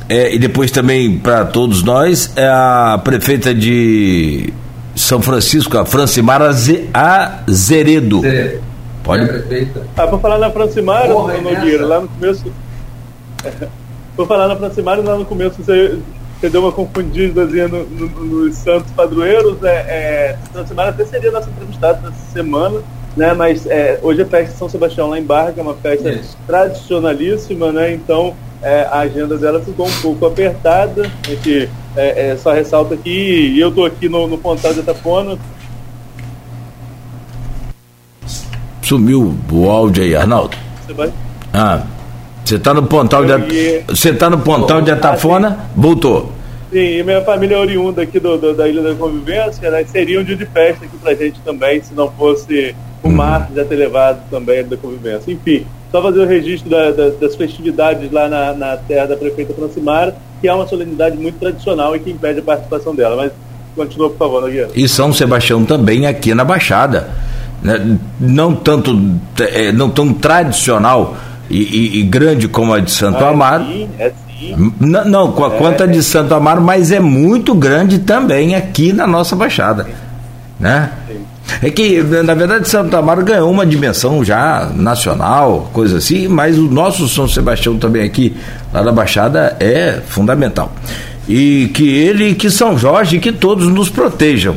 é, e depois também para todos nós é a prefeita de São Francisco, a Francimara Azeredo. Zeredo. Pode? É prefeita. Ah, para falar na Francimara, Nogueira, lá no começo. Vou falar na Francimara, lá no começo você você deu uma confundidazinha no, no, nos Santos Padroeiros. É, é, semana até seria nossa entrevistada dessa semana, né? Mas é, hoje é festa de São Sebastião lá em Barra, que é uma festa Isso. tradicionalíssima, né? Então é, a agenda dela ficou um pouco apertada. A gente é, é, só ressalta que eu estou aqui no, no Pontal de Itapona. Sumiu o áudio aí, Arnaldo. Você vai? Ah. Você está no Pontal de Você tá no Pontal de Atafona? Voltou. Sim, e minha família é oriunda aqui do, do, da Ilha da Convivência, né? Seria um dia de festa aqui pra gente também, se não fosse o uhum. mar já ter levado também da convivência. Enfim, só fazer o registro da, da, das festividades lá na, na, terra da prefeita Francimara, que é uma solenidade muito tradicional e que impede a participação dela. Mas continua, por favor, Nogueira. E São Sebastião também aqui na Baixada. Né? Não tanto, é, não tão tradicional e, e, e grande como a de Santo ah, Amaro. É sim, é sim. Não, não com a é, conta de Santo Amaro, mas é muito grande também aqui na nossa Baixada. Né? É que, na verdade, Santo Amaro ganhou uma dimensão já nacional, coisa assim, mas o nosso São Sebastião também aqui, lá da Baixada, é fundamental. E que ele, que São Jorge, que todos nos protejam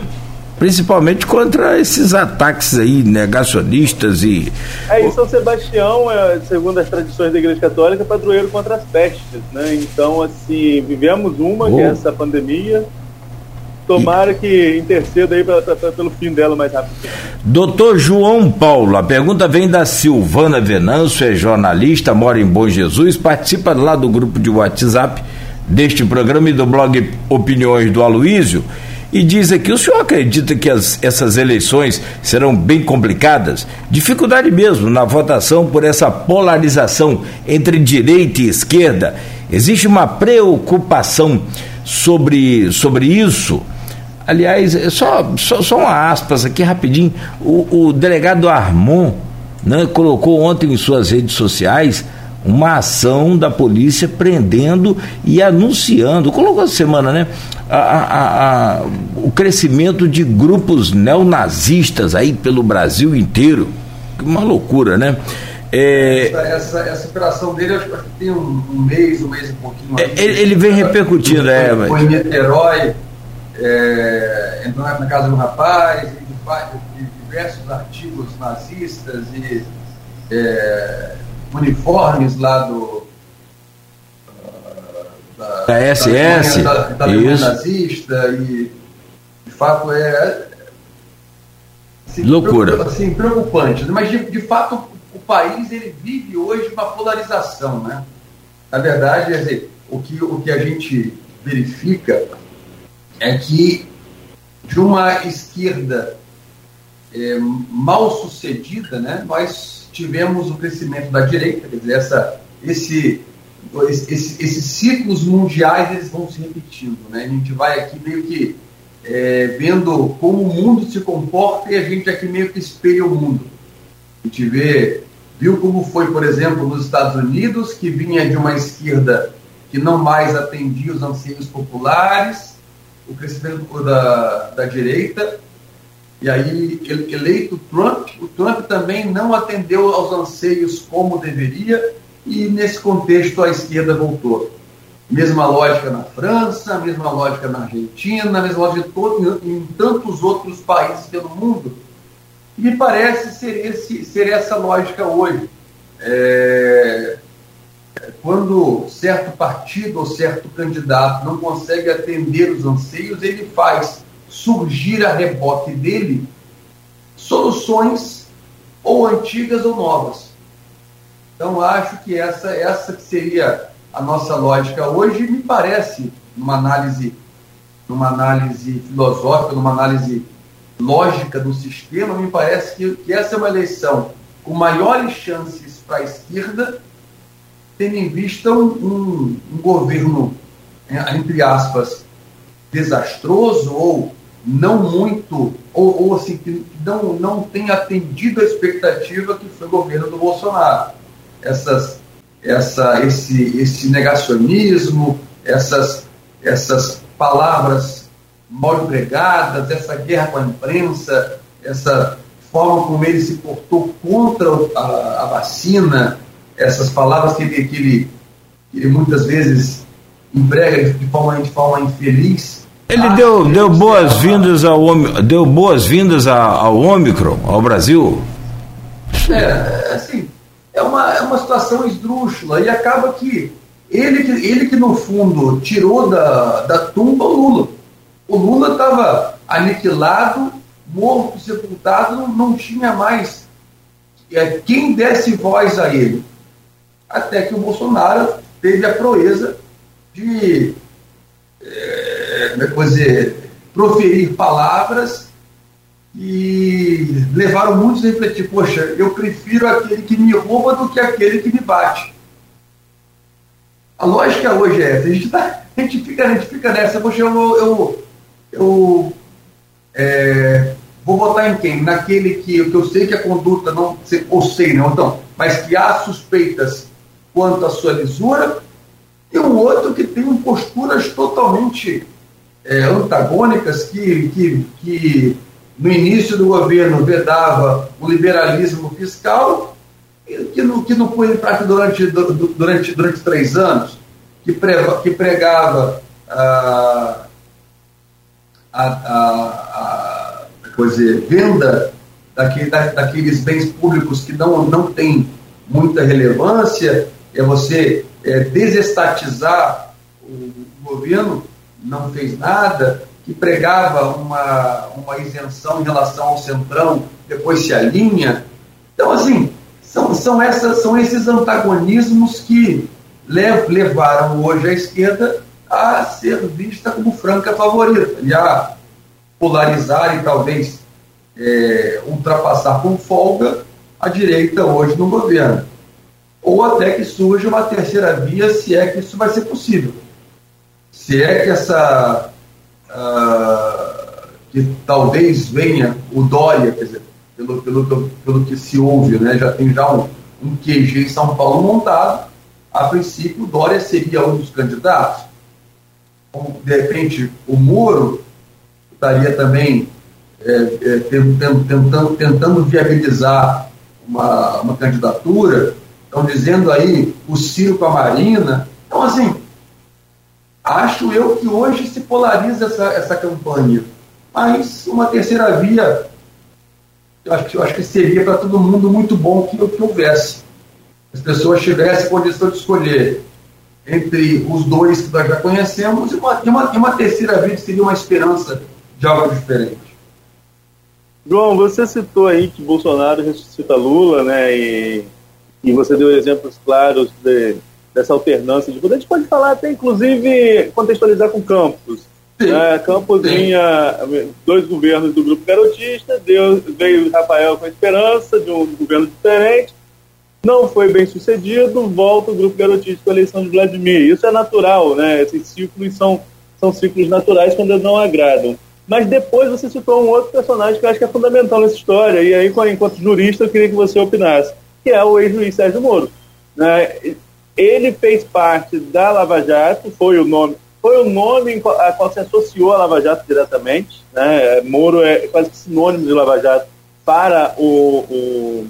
principalmente contra esses ataques aí negacionistas e. É, e São Sebastião, é, segundo as tradições da Igreja Católica, é padroeiro contra as pestes, né? Então, assim, vivemos uma, oh. que é essa pandemia. Tomara que interceda aí pra, pra, pra, pelo fim dela mais rápido. Doutor João Paulo, a pergunta vem da Silvana Venâncio, é jornalista, mora em Bom Jesus, participa lá do grupo de WhatsApp deste programa e do blog Opiniões do Aloísio e diz aqui: o senhor acredita que as, essas eleições serão bem complicadas? Dificuldade mesmo na votação por essa polarização entre direita e esquerda. Existe uma preocupação sobre, sobre isso? Aliás, é só, só, só uma aspas aqui rapidinho. O, o delegado Armon né, colocou ontem em suas redes sociais uma ação da polícia prendendo e anunciando, colocou essa semana, né? A, a, a, o crescimento de grupos neonazistas aí pelo Brasil inteiro. Uma loucura, né? É, essa, essa, essa, operação dele, acho que tem um, um, mês, um mês e um pouquinho. É, ele, ele, vem repercutindo, é. Foi, foi em Niterói, é, entrou na casa de um rapaz, de, de diversos artigos nazistas e. É, uniformes lá do. Da, da SS, da, da, nazista e de fato é assim, loucura. assim preocupante. Mas de, de fato o país ele vive hoje uma polarização né? Na verdade dizer, o que o que a gente verifica é que de uma esquerda é, mal sucedida né nós tivemos o crescimento da direita, quer dizer, essa, esse, esse, esses ciclos mundiais eles vão se repetindo. Né? A gente vai aqui meio que é, vendo como o mundo se comporta e a gente aqui meio que espelha o mundo. A gente vê, viu como foi, por exemplo, nos Estados Unidos, que vinha de uma esquerda que não mais atendia os anseios populares, o crescimento da, da direita, e aí, eleito Trump, o Trump também não atendeu aos anseios como deveria, e nesse contexto a esquerda voltou. Mesma lógica na França, mesma lógica na Argentina, mesma lógica todo, em tantos outros países pelo mundo. Me parece ser, esse, ser essa lógica hoje. É, quando certo partido ou certo candidato não consegue atender os anseios, ele faz surgir a reboque dele soluções ou antigas ou novas. Então acho que essa essa que seria a nossa lógica hoje me parece numa análise numa análise filosófica, numa análise lógica do sistema, me parece que, que essa é uma eleição com maiores chances para a esquerda, tendo em vista um, um, um governo, entre aspas, desastroso ou não muito, ou, ou assim, que não, não tem atendido a expectativa que foi o governo do Bolsonaro. Essas, essa, esse, esse negacionismo, essas, essas palavras mal empregadas, essa guerra com a imprensa, essa forma como ele se portou contra a, a vacina, essas palavras que ele, que ele, que ele muitas vezes emprega de forma, de forma infeliz, ele ah, deu, deu boas-vindas ao deu boas-vindas ao Ômicron, ao Brasil. É, assim, é uma, é uma situação esdrúxula e acaba que ele, ele que no fundo tirou da, da tumba o Lula. O Lula estava aniquilado, morto, sepultado, não, tinha mais é, quem desse voz a ele. Até que o Bolsonaro teve a proeza de como é que dizer, proferir palavras e levaram muitos a refletir, poxa, eu prefiro aquele que me rouba do que aquele que me bate. A lógica hoje é essa, a gente, tá, a gente, fica, a gente fica nessa, poxa, eu, eu, eu é, vou votar em quem? Naquele que, que eu sei que a conduta não, ou sei, não, então, mas que há suspeitas quanto à sua lisura, e um outro que tem posturas totalmente é, antagônicas que, que, que no início do governo vedava o liberalismo fiscal, que não, que não pôs em prática durante, durante, durante três anos, que, prega, que pregava a, a, a, a dizer, venda daquele, da, daqueles bens públicos que não, não têm muita relevância, é você é, desestatizar o governo, não fez nada, que pregava uma, uma isenção em relação ao centrão, depois se alinha. Então, assim, são, são, essas, são esses antagonismos que levaram hoje a esquerda a ser vista como franca favorita e a polarizar e talvez é, ultrapassar com folga a direita hoje no governo. Ou até que surja uma terceira via, se é que isso vai ser possível. Se é que essa. Uh, que talvez venha o Dória, quer dizer, pelo, pelo, pelo que se ouve, né, já tem já um, um QG em São Paulo montado, a princípio o Dória seria um dos candidatos. De repente, o Moro estaria também é, é, tentando, tentando viabilizar uma, uma candidatura, estão dizendo aí o Ciro com a Marina. Então, assim, acho eu que hoje se polariza essa, essa campanha. Mas uma terceira via, eu acho, eu acho que seria para todo mundo muito bom que, que houvesse. As pessoas tivessem condição de escolher entre os dois que nós já conhecemos e uma, e uma, e uma terceira via que seria uma esperança de algo diferente. João, você citou aí que Bolsonaro ressuscita Lula, né? E, e você deu exemplos claros de, dessa alternância de poder. A gente pode falar até, inclusive, contextualizar com Campos. Né? Campos vinha dois governos do grupo garotista, Deus, veio Rafael com a esperança de um governo diferente, não foi bem sucedido, volta o grupo garotista com a eleição de Vladimir. Isso é natural, né? Esses ciclos são, são ciclos naturais quando não agradam. Mas depois você citou um outro personagem que eu acho que é fundamental nessa história, e aí, enquanto jurista, eu queria que você opinasse, que é o ex-juiz Sérgio Moro. Né? Ele fez parte da Lava Jato, foi o nome, foi o nome a qual se associou a Lava Jato diretamente. Né? Moro é quase sinônimo de Lava Jato para o, o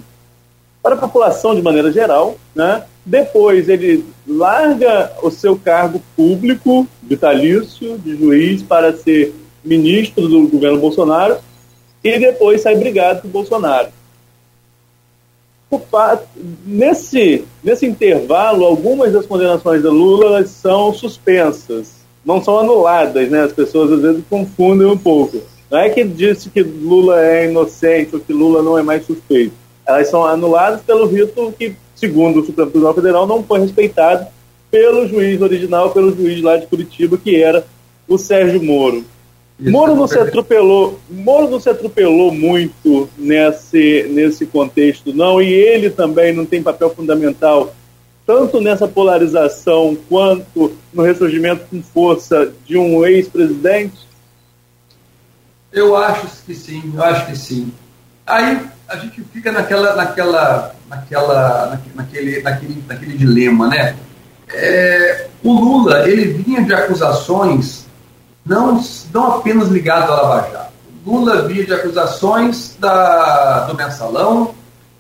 para a população de maneira geral, né? Depois ele larga o seu cargo público vitalício de juiz para ser ministro do governo Bolsonaro e depois sai brigado com o Bolsonaro. Nesse, nesse intervalo, algumas das condenações da Lula são suspensas, não são anuladas, né? As pessoas às vezes confundem um pouco. Não é que disse que Lula é inocente ou que Lula não é mais suspeito. Elas são anuladas pelo rito que, segundo o Supremo Tribunal Federal, não foi respeitado pelo juiz original, pelo juiz lá de Curitiba, que era o Sérgio Moro. Moro não se atropelou, Moro não se atropelou muito nesse, nesse contexto, não, e ele também não tem papel fundamental tanto nessa polarização quanto no ressurgimento com força de um ex-presidente? Eu acho que sim, eu acho que sim. Aí a gente fica naquela, naquela, naquela, naquele, naquele, naquele dilema, né? É, o Lula ele vinha de acusações não, não apenas ligadas à Lava Jato. Lula vinha de acusações da, do mensalão,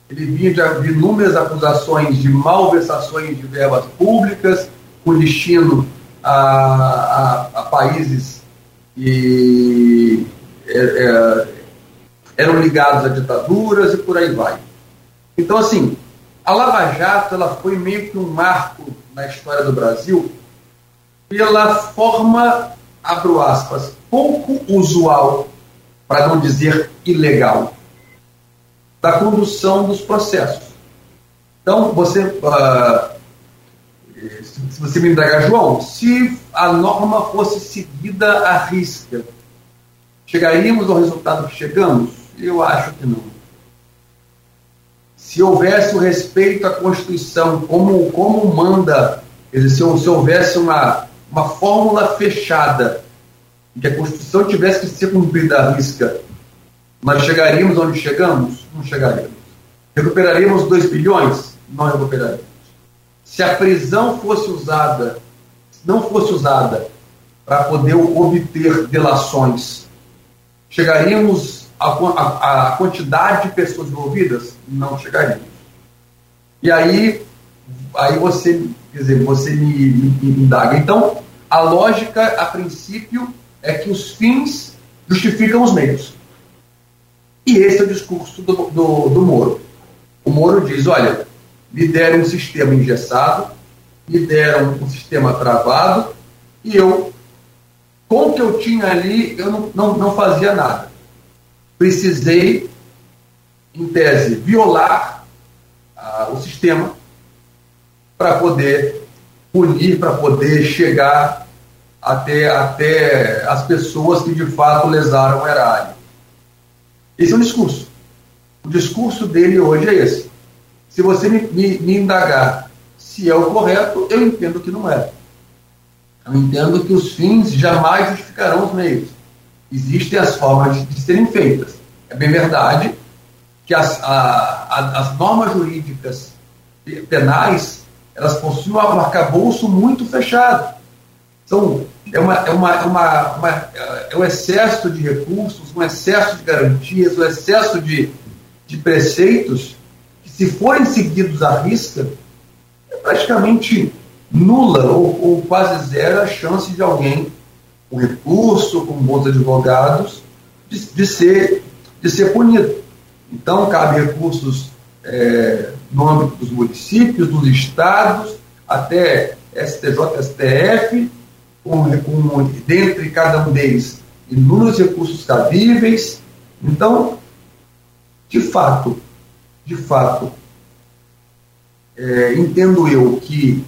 ele vinha de, de inúmeras acusações de malversações de verbas públicas, com destino a, a, a países que é, é, eram ligados a ditaduras e por aí vai. Então, assim, a Lava Jato ela foi meio que um marco na história do Brasil pela forma abro aspas, pouco usual, para não dizer ilegal, da condução dos processos. Então, você, uh, se você me indagar, João, se a norma fosse seguida à risca, chegaríamos ao resultado que chegamos? Eu acho que não. Se houvesse o respeito à Constituição, como, como manda, se, se houvesse uma uma fórmula fechada, que a Constituição tivesse que ser cumprida à risca, nós chegaríamos onde chegamos? Não chegaríamos. Recuperaríamos 2 bilhões? Não recuperaríamos. Se a prisão fosse usada, não fosse usada para poder obter delações, chegaríamos à, quantidade de pessoas envolvidas? Não chegaríamos. E aí, aí você, quer dizer, você me, me, me indaga. Então, a lógica, a princípio, é que os fins justificam os meios. E esse é o discurso do, do, do Moro. O Moro diz: olha, me deram um sistema engessado, me deram um sistema travado, e eu, com o que eu tinha ali, eu não, não, não fazia nada. Precisei, em tese, violar ah, o sistema para poder punir, para poder chegar até, até as pessoas que de fato lesaram o erário. Esse é o discurso. O discurso dele hoje é esse. Se você me, me, me indagar se é o correto, eu entendo que não é. Eu entendo que os fins jamais justificarão os meios. Existem as formas de, de serem feitas. É bem verdade que as, a, a, as normas jurídicas penais elas possuem um arcabouço muito fechado. Então, é, uma, é, uma, é, uma, uma, é um excesso de recursos, um excesso de garantias, um excesso de, de preceitos que, se forem seguidos à risca, é praticamente nula ou, ou quase zero a chance de alguém com recurso, com bons advogados, de, de, ser, de ser punido. Então, cabe recursos é, no âmbito dos municípios, dos estados, até STJ, STF, com, com, dentre cada um deles inúmeros recursos cabíveis. Então, de fato, de fato, é, entendo eu que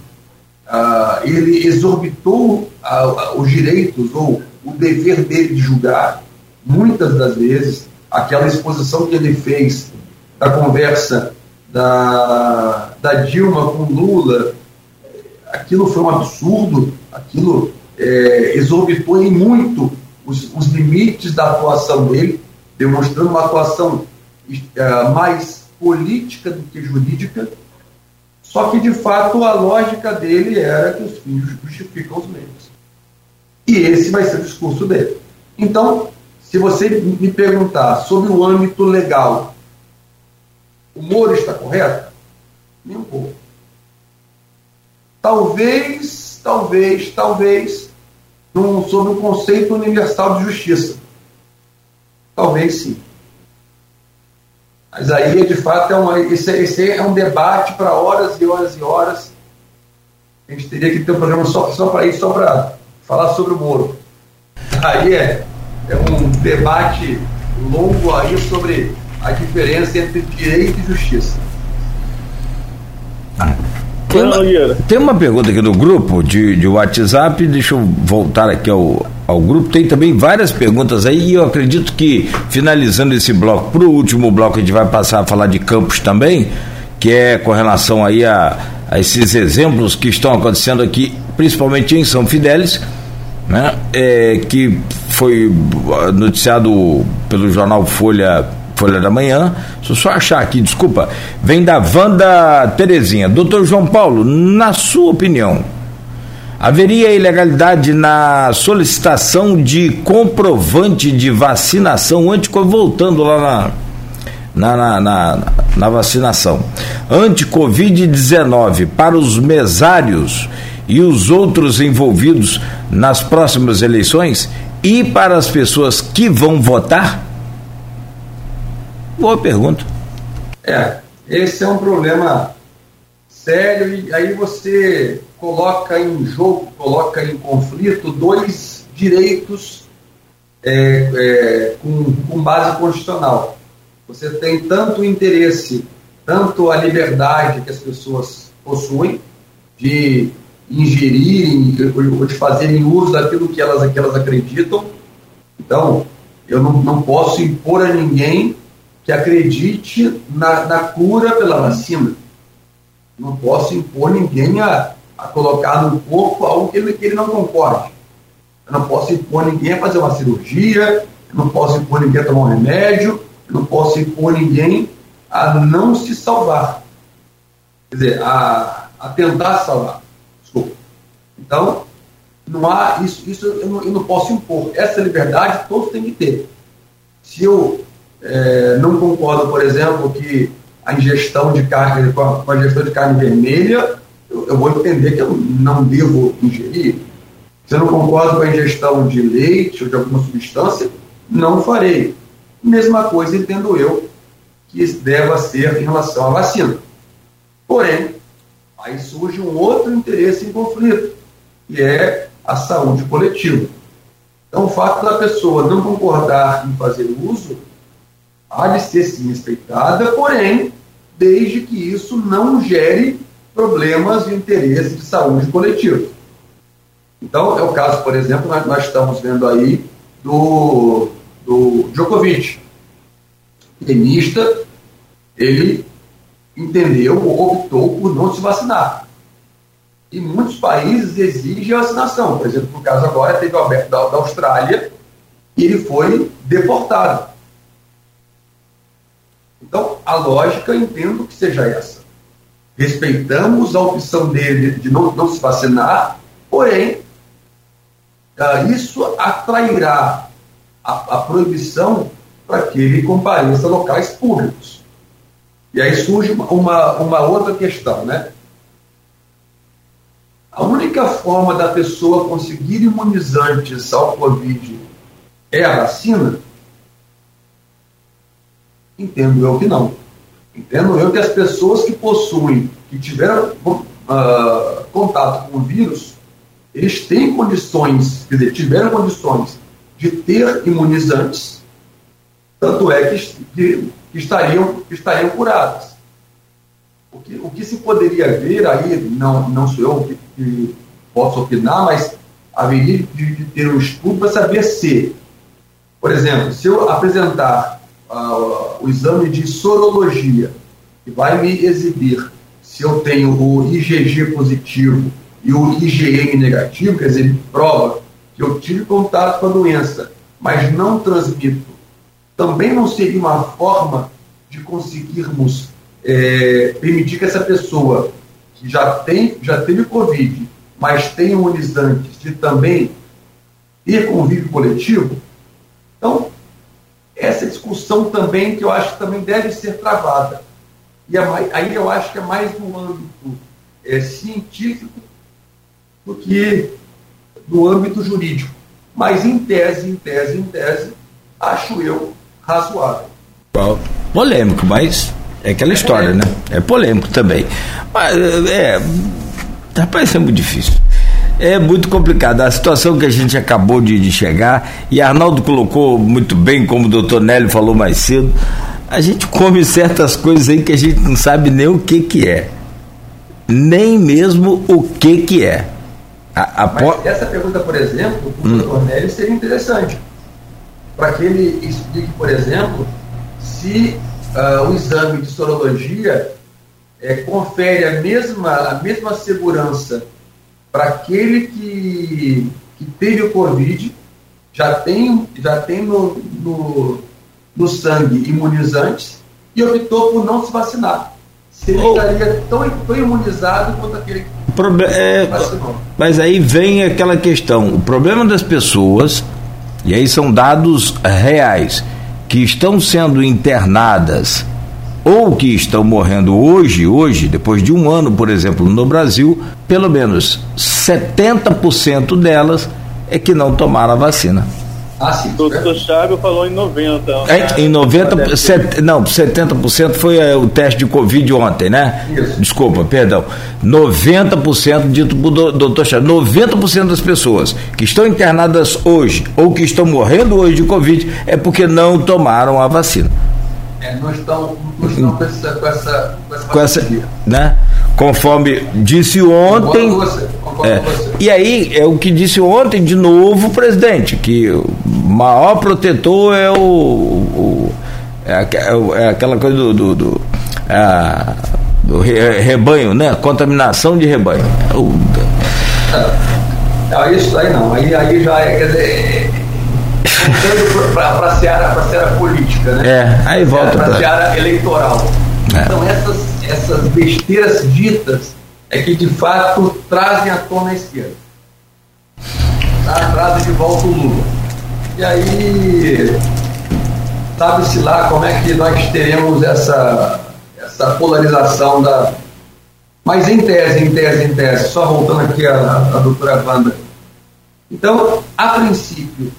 ah, ele exorbitou ah, os direitos ou o dever dele de julgar, muitas das vezes, aquela exposição que ele fez da conversa da, da Dilma com Lula, aquilo foi um absurdo, aquilo é, exorbitou em muito os, os, limites da atuação dele, demonstrando uma atuação é, mais política do que jurídica, só que de fato a lógica dele era que os fins justificam os meios. E esse vai ser o discurso dele. Então, se você me perguntar sobre o âmbito legal, o Moro está correto? Nem um pouco. Talvez, talvez, talvez, num, sobre o conceito universal de justiça. Talvez sim. Mas aí, de fato, é uma, esse, esse é um debate para horas e horas e horas. A gente teria que ter um programa só, só para isso, só para falar sobre o Moro. Aí é, é um debate longo aí sobre a diferença entre direito e justiça. Tem uma, tem uma pergunta aqui no grupo de, de WhatsApp, deixa eu voltar aqui ao, ao grupo. Tem também várias perguntas aí e eu acredito que, finalizando esse bloco, para o último bloco, a gente vai passar a falar de campos também, que é com relação aí a, a esses exemplos que estão acontecendo aqui, principalmente em São Fidélis, né? É, que foi noticiado pelo jornal Folha Folha da Manhã. Deixa eu só achar aqui, desculpa. Vem da Wanda Terezinha. Doutor João Paulo, na sua opinião, haveria ilegalidade na solicitação de comprovante de vacinação anti voltando lá na, na, na, na vacinação. Anti-Covid-19 para os mesários e os outros envolvidos nas próximas eleições e para as pessoas que vão votar? Boa pergunta. É, esse é um problema sério e aí você coloca em jogo, coloca em conflito dois direitos é, é, com, com base constitucional. Você tem tanto interesse, tanto a liberdade que as pessoas possuem de ingerirem ou de fazerem uso daquilo que elas, que elas acreditam. Então, eu não, não posso impor a ninguém que acredite na, na cura pela vacina. Não posso impor ninguém a, a colocar no corpo algo que ele, que ele não concorde. Eu não posso impor ninguém a fazer uma cirurgia, eu não posso impor ninguém a tomar um remédio, eu não posso impor ninguém a não se salvar. Quer dizer, a, a tentar salvar. Desculpa. Então, não há isso, isso eu não, eu não posso impor. Essa liberdade todos têm que ter. Se eu é, não concordo, por exemplo, que a ingestão de carne, com a, ingestão de carne vermelha, eu, eu, vou entender que eu não devo ingerir. Se eu não concordo com a ingestão de leite ou de alguma substância, não farei. Mesma coisa entendo eu que deva ser em relação à vacina. Porém, aí surge um outro interesse em conflito, que é a saúde coletiva. Então, o fato da pessoa não concordar em fazer uso há de ser sim respeitada, porém, desde que isso não gere problemas de interesse de saúde coletiva. Então, é o caso, por exemplo, nós, nós estamos vendo aí do, do Djokovic, tenista, ele entendeu ou optou por não se vacinar. E muitos países exigem a vacinação. Por exemplo, no caso agora, teve o Alberto da, da Austrália e ele foi deportado. Então, a lógica, eu entendo que seja essa. Respeitamos a opção dele de não, não se vacinar, porém, uh, isso atrairá a, a proibição para que ele compareça a locais públicos. E aí surge uma, uma outra questão, né? A única forma da pessoa conseguir imunizantes ao Covid é a vacina? Entendo eu que não. Entendo eu que as pessoas que possuem, que tiveram uh, contato com o vírus, eles têm condições, quer dizer, tiveram condições de ter imunizantes, tanto é que, que, que estariam, estariam curadas. O que, o que se poderia ver aí, não, não sou eu que, que posso opinar, mas haveria de, de ter um estudo para saber se, por exemplo, se eu apresentar uh, o exame de sorologia, que vai me exibir se eu tenho o IgG positivo e o IgM negativo, quer dizer, prova que eu tive contato com a doença, mas não transmito, também não seria uma forma de conseguirmos é, permitir que essa pessoa que já, tem, já teve Covid, mas tem imunizantes, de também ter convívio coletivo? Então, essa discussão também que eu acho que também deve ser travada. E é aí eu acho que é mais no âmbito é, científico do que no âmbito jurídico. Mas em tese, em tese, em tese, acho eu razoável. Polêmico, mas é aquela é história, né? É polêmico também. Mas é. Rapaz, é muito difícil. É muito complicado. A situação que a gente acabou de, de chegar, e Arnaldo colocou muito bem, como o doutor Nélio falou mais cedo, a gente come certas coisas aí que a gente não sabe nem o que, que é. Nem mesmo o que, que é. A, a Mas essa pergunta, por exemplo, para o hum. doutor Nélio seria interessante. Para que ele explique, por exemplo, se uh, o exame de sorologia é, confere a mesma, a mesma segurança para aquele que, que teve o Covid, já tem, já tem no, no, no sangue imunizantes e optou por não se vacinar. Se ele oh. estaria tão, tão imunizado quanto aquele que Proble é, mas aí vem aquela questão: o problema das pessoas, e aí são dados reais, que estão sendo internadas ou que estão morrendo hoje, hoje, depois de um ano, por exemplo, no Brasil, pelo menos 70% delas é que não tomaram a vacina. Ah, sim. O doutor Chábio falou em 90. É, em 90, set, não, 70% foi é, o teste de Covid ontem, né? Isso. Desculpa, perdão. 90% dito por doutor Chábio, 90% das pessoas que estão internadas hoje ou que estão morrendo hoje de Covid é porque não tomaram a vacina. É, não estão, não estão com essa, com essa, com essa, com essa né? Conforme disse ontem. Você, é, e aí é o que disse ontem de novo o presidente, que o maior protetor é o. o é, é, aquela coisa do, do, do, é, do rebanho, né? Contaminação de rebanho. O, não, isso aí não. Aí, aí já é, quer dizer, para a seara, seara política, né? É, aí volta para a seara eleitoral. É. Então essas, essas besteiras ditas é que de fato trazem à tona a esquerda. Tá? Trazem de volta o Lula. E aí sabe-se lá como é que nós teremos essa, essa polarização da. Mas em tese, em tese, em tese, só voltando aqui a, a doutora Wanda, Então, a princípio,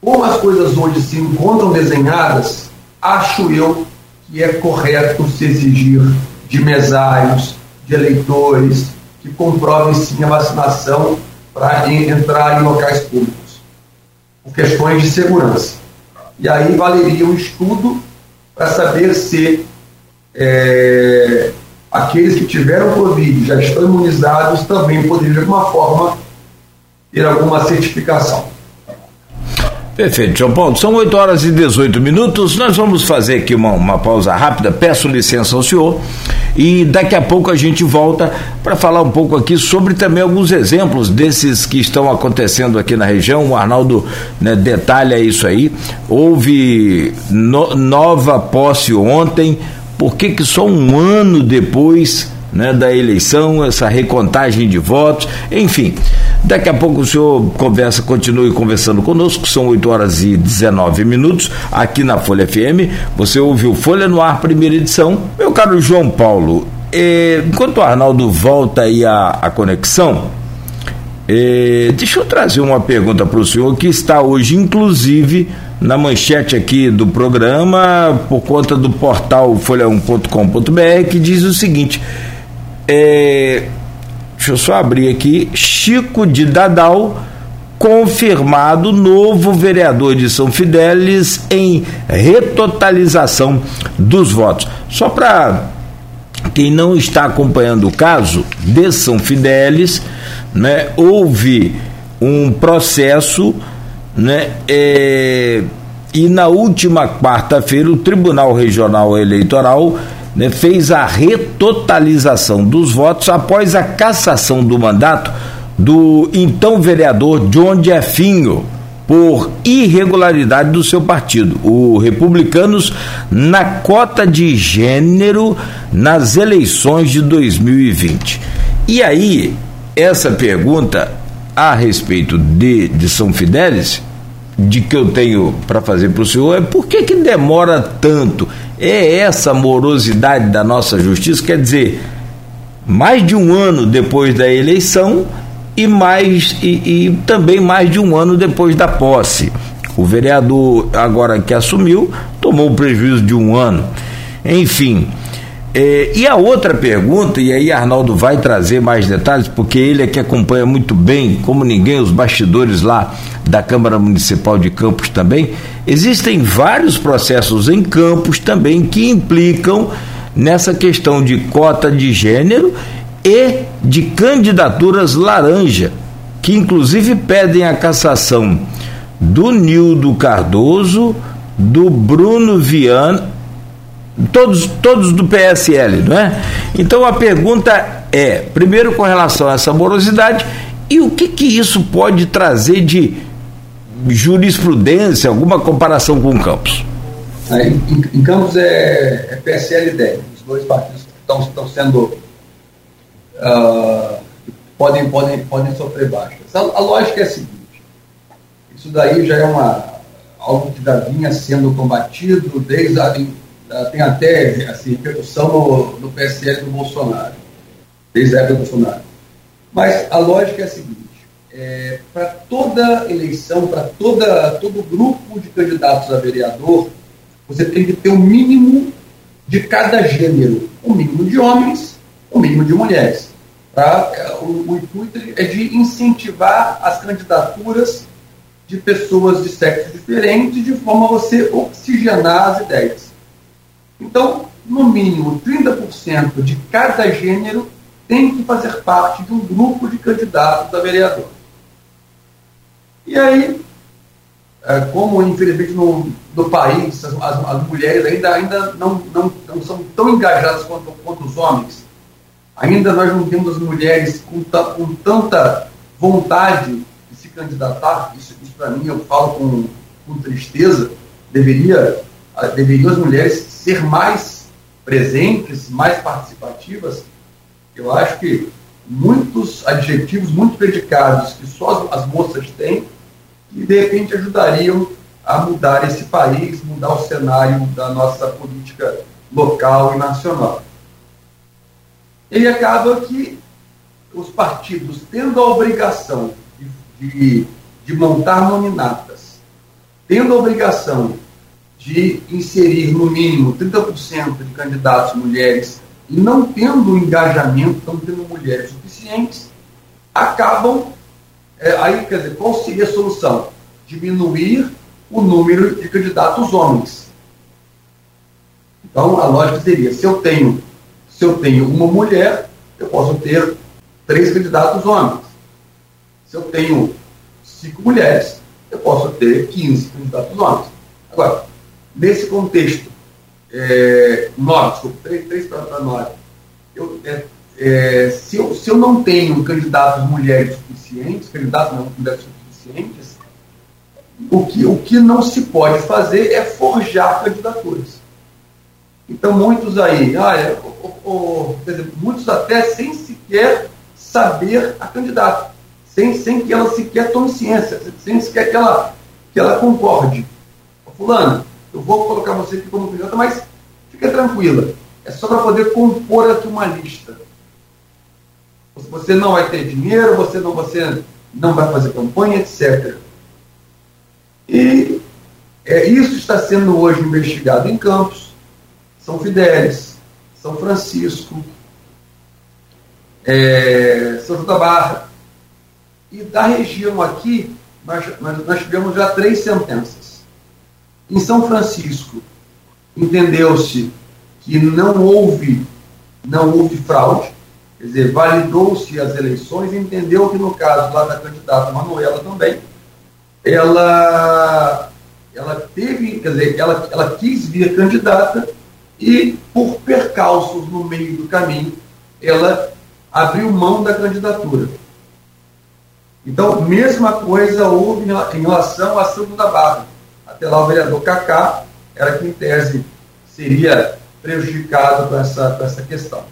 como as coisas hoje se encontram desenhadas, acho eu que é correto se exigir de mesários, de eleitores, que comprovem sim a vacinação para entrar em locais públicos, por questões de segurança. E aí valeria um estudo para saber se é, aqueles que tiveram Covid já estão imunizados também poderiam, de alguma forma, ter alguma certificação. Perfeito, João Paulo. São 8 horas e 18 minutos. Nós vamos fazer aqui uma, uma pausa rápida. Peço licença ao senhor. E daqui a pouco a gente volta para falar um pouco aqui sobre também alguns exemplos desses que estão acontecendo aqui na região. O Arnaldo né, detalha isso aí. Houve no, nova posse ontem. Por que, que só um ano depois né, da eleição, essa recontagem de votos? Enfim. Daqui a pouco o senhor conversa, continue conversando conosco, são 8 horas e 19 minutos, aqui na Folha FM. Você ouviu Folha no Ar, primeira edição. Meu caro João Paulo, eh, enquanto o Arnaldo volta aí a, a conexão, eh, deixa eu trazer uma pergunta para o senhor que está hoje, inclusive, na manchete aqui do programa, por conta do portal folha1.com.br, que diz o seguinte. Eh, Deixa eu só abrir aqui. Chico de Dadal, confirmado novo vereador de São Fidélis em retotalização dos votos. Só para quem não está acompanhando o caso de São Fidélis, né, houve um processo, né, é, e na última quarta-feira o Tribunal Regional Eleitoral né, fez a retotalização dos votos após a cassação do mandato do então vereador John Jeffinho por irregularidade do seu partido, o Republicanos, na cota de gênero nas eleições de 2020. E aí, essa pergunta a respeito de, de São Fidélis, de que eu tenho para fazer para o senhor, é por que, que demora tanto? É essa morosidade da nossa justiça, quer dizer, mais de um ano depois da eleição e mais e, e também mais de um ano depois da posse. O vereador agora que assumiu tomou o prejuízo de um ano. Enfim, é, e a outra pergunta, e aí Arnaldo vai trazer mais detalhes, porque ele é que acompanha muito bem, como ninguém, os bastidores lá da Câmara Municipal de Campos também, existem vários processos em Campos também que implicam nessa questão de cota de gênero e de candidaturas laranja, que inclusive pedem a cassação do Nildo Cardoso, do Bruno Viana, todos, todos do PSL, não é? Então a pergunta é, primeiro com relação a essa morosidade, e o que, que isso pode trazer de jurisprudência, alguma comparação com Campos? Em, em Campos é, é PSL os dois partidos estão, estão sendo. Uh, podem, podem, podem sofrer baixas. A, a, lógica é a seguinte: isso daí já é uma, algo que já vinha sendo combatido desde a. Tem até assim, repercussão no, no PSL do Bolsonaro, desde a época do Bolsonaro. Mas a lógica é a seguinte: é, para toda eleição, para todo grupo de candidatos a vereador, você tem que ter o um mínimo de cada gênero, o um mínimo de homens, o um mínimo de mulheres. É, o, o intuito é de incentivar as candidaturas de pessoas de sexos diferentes, de forma a você oxigenar as ideias. Então, no mínimo 30% de cada gênero tem que fazer parte de um grupo de candidatos a vereador. E aí, é, como infelizmente no, no país as, as, mulheres ainda, ainda não, não, não são tão engajadas quanto, quanto os homens, ainda nós não temos as mulheres com, com tanta vontade de se candidatar, isso, isso para mim eu falo com, com tristeza, deveria, deveriam as mulheres ser mais presentes, mais participativas. Eu acho que muitos adjetivos, muitos predicados que só as, as moças têm, e de repente ajudariam a mudar esse país, mudar o cenário da nossa política local e nacional. E acaba que os partidos, tendo a obrigação de de, de montar nominatas, tendo a obrigação de inserir no mínimo 30% de candidatos mulheres e não tendo engajamento, não tendo mulheres suficientes, acabam. É, aí, quer dizer, qual seria a solução? Diminuir o número de candidatos homens. Então, a lógica seria: se eu tenho, se eu tenho uma mulher, eu posso ter três candidatos homens. Se eu tenho cinco mulheres, eu posso ter 15 candidatos homens. Agora, nesse contexto, é, nove, desculpa, três, três para nove, eu, é, é, se, eu, se eu não tenho candidatos mulheres suficientes, candidatos não mulheres suficientes, o que, o que não se pode fazer é forjar candidaturas. Então, muitos aí, olha, dizer, muitos até sem sequer saber a candidata, sem, sem que ela sequer tome ciência, sem sequer que ela, que ela concorde. Fulano, eu vou colocar você aqui como candidata, mas fica tranquila, é só para poder compor aqui uma lista. Você não vai ter dinheiro, você não, você não vai fazer campanha, etc. E é, isso está sendo hoje investigado em Campos, São Fidélis, São Francisco, é, São João da Barra. E da região aqui, nós, nós tivemos já três sentenças. Em São Francisco, entendeu-se que não houve, não houve fraude, quer dizer, validou-se as eleições, entendeu que no caso lá da candidata Manuela também, ela, ela teve, quer dizer, ela, ela quis vir candidata e, por percalços no meio do caminho, ela abriu mão da candidatura. Então, mesma coisa houve em relação Santa da Barra. Até lá o vereador Cacá era que, em tese, seria prejudicado com essa, com essa questão.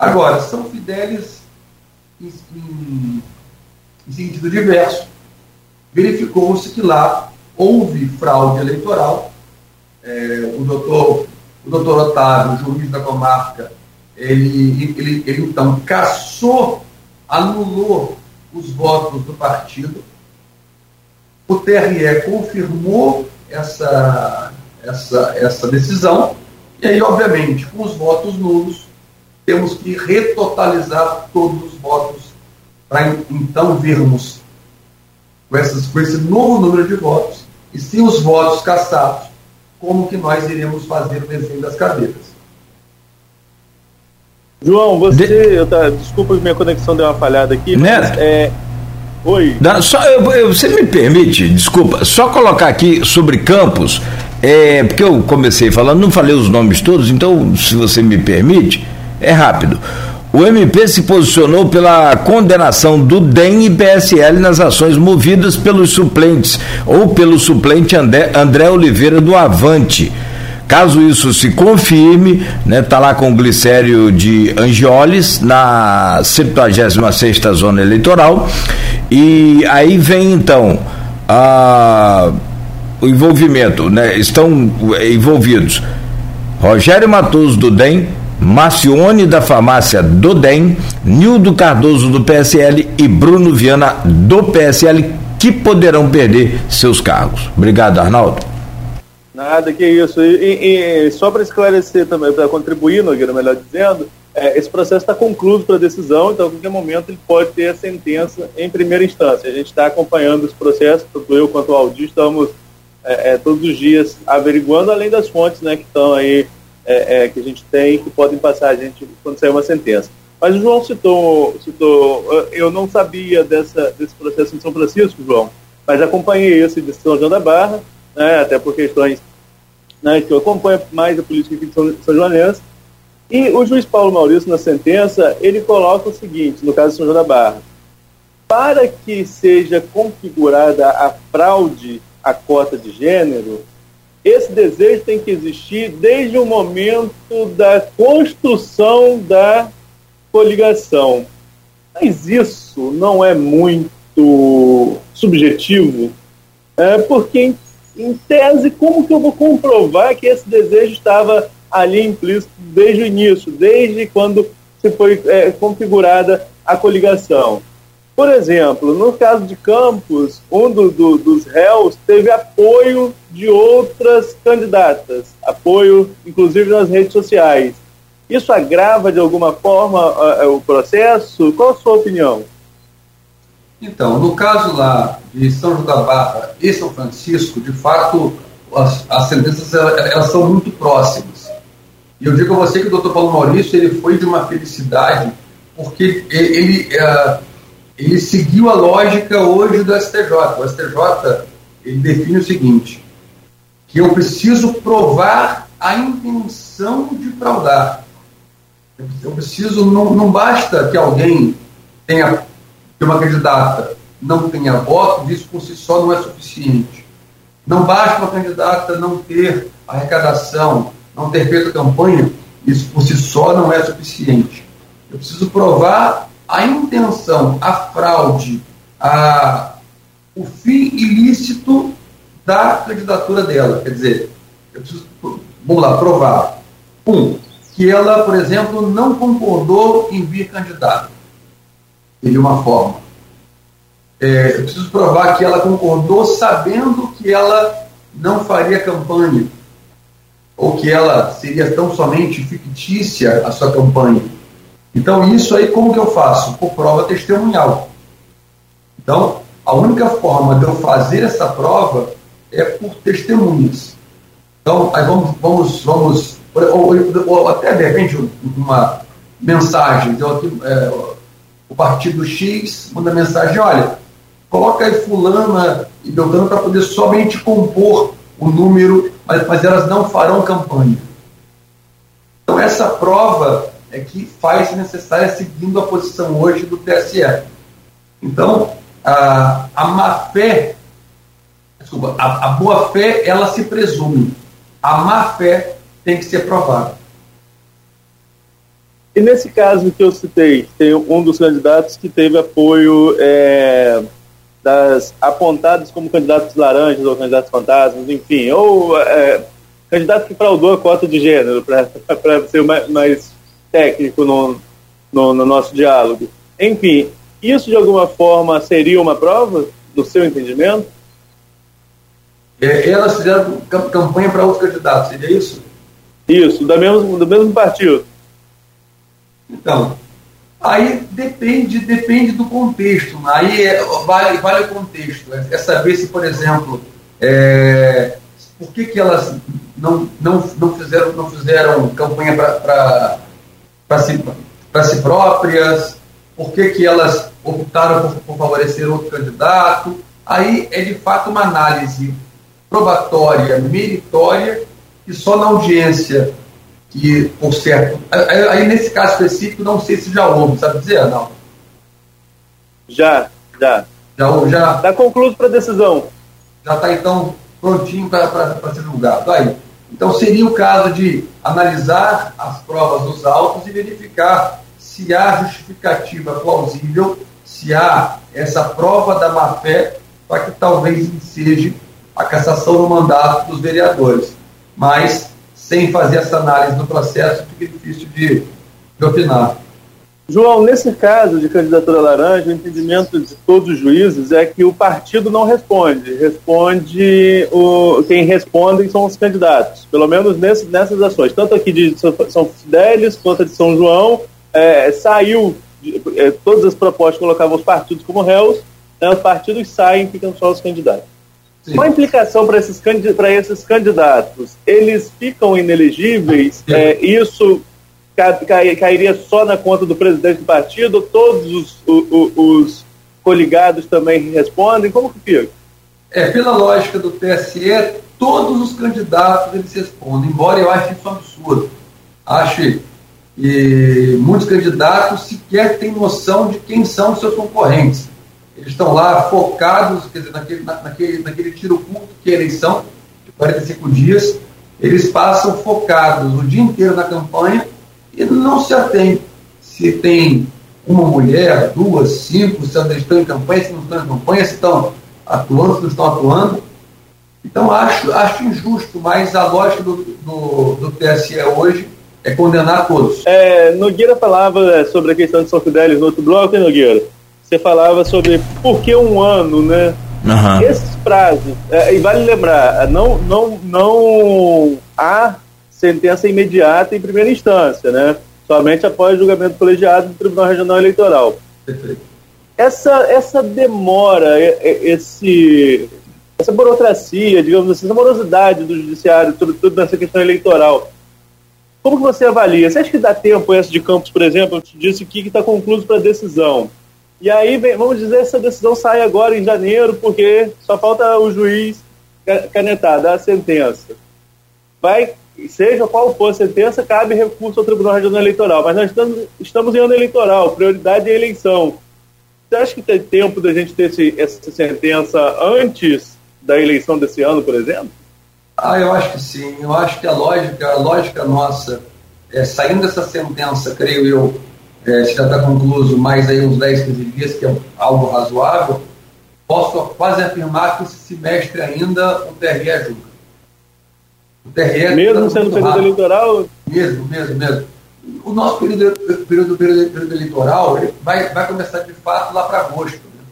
Agora, São Fidélis, em, em, em sentido diverso, verificou-se que lá houve fraude eleitoral. É, o, doutor, o doutor Otávio, juiz da comarca, ele, ele, ele então caçou, anulou os votos do partido. O TRE confirmou essa, essa, essa decisão, e aí, obviamente, com os votos nulos, temos que retotalizar todos os votos para então vermos com, essas, com esse novo número de votos e se os votos cassados, como que nós iremos fazer o desenho das cadeiras. João, você. De... Eu tá, desculpa, minha conexão deu uma falhada aqui. Né? Mas, é, oi. só, eu, eu, você me permite, desculpa, só colocar aqui sobre Campos, é, porque eu comecei falando, não falei os nomes todos, então, se você me permite, é rápido. O MP se posicionou pela condenação do DEM e PSL nas ações movidas pelos suplentes ou pelo suplente André, André Oliveira do Avante. Caso isso se confirme, né, tá lá com o glicério de Angioles na 76ª zona eleitoral e aí vem então a, o envolvimento, né, estão envolvidos Rogério Matoso do DEM, Macione da farmácia do DEM, Nildo Cardoso do PSL e Bruno Viana do PSL que poderão perder seus cargos. Obrigado, Arnaldo. Nada, que isso. E, e só para esclarecer também, para contribuir, Nogueira, melhor dizendo, é, esse processo está concluído para decisão, então a qualquer momento ele pode ter a sentença em primeira instância. A gente está acompanhando esse processo, tanto eu quanto o Aldir estamos é, é, todos os dias averiguando, além das fontes né, que estão aí é, é, que a gente tem que podem passar a gente quando sair uma sentença. Mas o João citou, citou eu não sabia dessa, desse processo em São Francisco, João, mas acompanhei esse de São João da Barra, né, até por questões né, que eu acompanho mais a política aqui de São, São Joanense. E o juiz Paulo Maurício, na sentença, ele coloca o seguinte, no caso de São João da Barra, para que seja configurada a fraude à cota de gênero, esse desejo tem que existir desde o momento da construção da coligação. Mas isso não é muito subjetivo, é, porque, em, em tese, como que eu vou comprovar que esse desejo estava ali implícito desde o início, desde quando se foi é, configurada a coligação? Por exemplo, no caso de Campos, um do, do, dos réus teve apoio de outras candidatas, apoio inclusive nas redes sociais. Isso agrava de alguma forma o processo? Qual a sua opinião? Então, no caso lá de São João da Barra e São Francisco, de fato, as, as sentenças elas são muito próximas. E eu digo a você que o doutor Paulo Maurício ele foi de uma felicidade, porque ele, ele uh, ele seguiu a lógica hoje do STJ. O STJ ele define o seguinte: que eu preciso provar a intenção de fraudar. Eu preciso, não, não basta que alguém tenha, que uma candidata não tenha voto, isso por si só não é suficiente. Não basta uma candidata não ter arrecadação, não ter feito campanha, isso por si só não é suficiente. Eu preciso provar a intenção, a fraude, a, o fim ilícito da candidatura dela. Quer dizer, eu preciso, vamos lá, provar. Um, que ela, por exemplo, não concordou em vir candidata. De uma forma. É, eu preciso provar que ela concordou sabendo que ela não faria campanha. Ou que ela seria tão somente fictícia a sua campanha então, isso aí, como que eu faço? Por prova testemunhal. Então, a única forma de eu fazer essa prova é por testemunhas. Então, aí vamos, vamos, vamos ou, ou até de repente uma mensagem, então aqui, é, o partido X manda mensagem, olha, coloca aí fulana e Beltrano para poder somente compor o número, mas, mas elas não farão campanha. Então essa prova é que faz necessária seguindo a posição hoje do TSE. Então, a, a má-fé, desculpa, a, a boa-fé, ela se presume. A má-fé tem que ser provada. E nesse caso que eu citei, tem um dos candidatos que teve apoio é, das apontados como candidatos laranjas ou candidatos fantasmas, enfim, ou é, candidato que fraudou a cota de gênero, para ser mais, mais técnico no, no, no nosso diálogo. Enfim, isso de alguma forma seria uma prova do seu entendimento? É, elas fizeram campanha para outros candidatos, seria isso? Isso, do mesmo, do mesmo partido. Então, aí depende, depende do contexto. Aí é, vale, vale o contexto. É, é saber se, por exemplo, é, por que, que elas não, não, não, fizeram, não fizeram campanha para para si, si próprias, por que, que elas optaram por, por favorecer outro candidato. Aí é de fato uma análise probatória, meritória, e só na audiência que, por certo. Aí, nesse caso específico, não sei se já houve, sabe dizer, não? Já, já. Já já. Está concluído para decisão. Já está então prontinho para ser julgado. Aí. Então, seria o caso de analisar as provas dos autos e verificar se há justificativa plausível, se há essa prova da má-fé para que talvez enseje a cassação do mandato dos vereadores. Mas, sem fazer essa análise do processo, fica difícil de, de opinar. João, nesse caso de candidatura laranja, o entendimento de todos os juízes é que o partido não responde. Responde o quem responde são os candidatos, pelo menos nesse, nessas ações. Tanto aqui de São Fidélis quanto de São João, é, saiu, é, todas as propostas colocavam os partidos como réus, né, os partidos saem e ficam só os candidatos. Sim. Qual a implicação para esses, esses candidatos? Eles ficam inelegíveis? É, isso cairia só na conta do presidente do partido, todos os, os, os coligados também respondem? Como que fica? É, pela lógica do TSE, todos os candidatos eles respondem, embora eu ache isso absurdo. Acho que muitos candidatos sequer têm noção de quem são os seus concorrentes. Eles estão lá focados, quer dizer, naquele, naquele, naquele tiro curto que é a eleição, de 45 dias, eles passam focados o dia inteiro na campanha e não se atém se tem uma mulher, duas, cinco, se elas estão em campanha, se não estão em campanha, se estão atuando, se não estão atuando. Então, acho, acho injusto, mas a lógica do, do, do TSE hoje é condenar todos. É, Nogueira falava sobre a questão de São Fidélis no outro bloco, hein, Nogueira? você falava sobre por que um ano, né? Uhum. Esses prazos, é, e vale lembrar, não, não, não há sentença imediata em primeira instância, né? Somente após julgamento colegiado do Tribunal Regional Eleitoral. Essa, essa demora, esse, essa burocracia, digamos assim, essa morosidade do judiciário, sobretudo nessa questão eleitoral, como que você avalia? Você acha que dá tempo essa de Campos, por exemplo? Eu te disse que está concluído para decisão. E aí, vamos dizer, essa decisão sai agora em janeiro, porque só falta o juiz canetar, dar a sentença. Vai, seja qual for a sentença, cabe recurso ao Tribunal Regional Eleitoral. Mas nós estamos, estamos em ano eleitoral, prioridade é eleição. Você acha que tem tempo da gente ter esse, essa sentença antes da eleição desse ano, por exemplo? Ah, eu acho que sim. Eu acho que a lógica, a lógica nossa, é, saindo dessa sentença, creio eu, é, se já está concluído mais aí uns 10, 15 dias, que é algo razoável, posso quase afirmar que esse semestre ainda o TRE ajuda. O TRE mesmo sendo período rápido. eleitoral? Mesmo, mesmo, mesmo. O nosso período, período, período, período eleitoral vai, vai começar de fato lá para agosto. Né?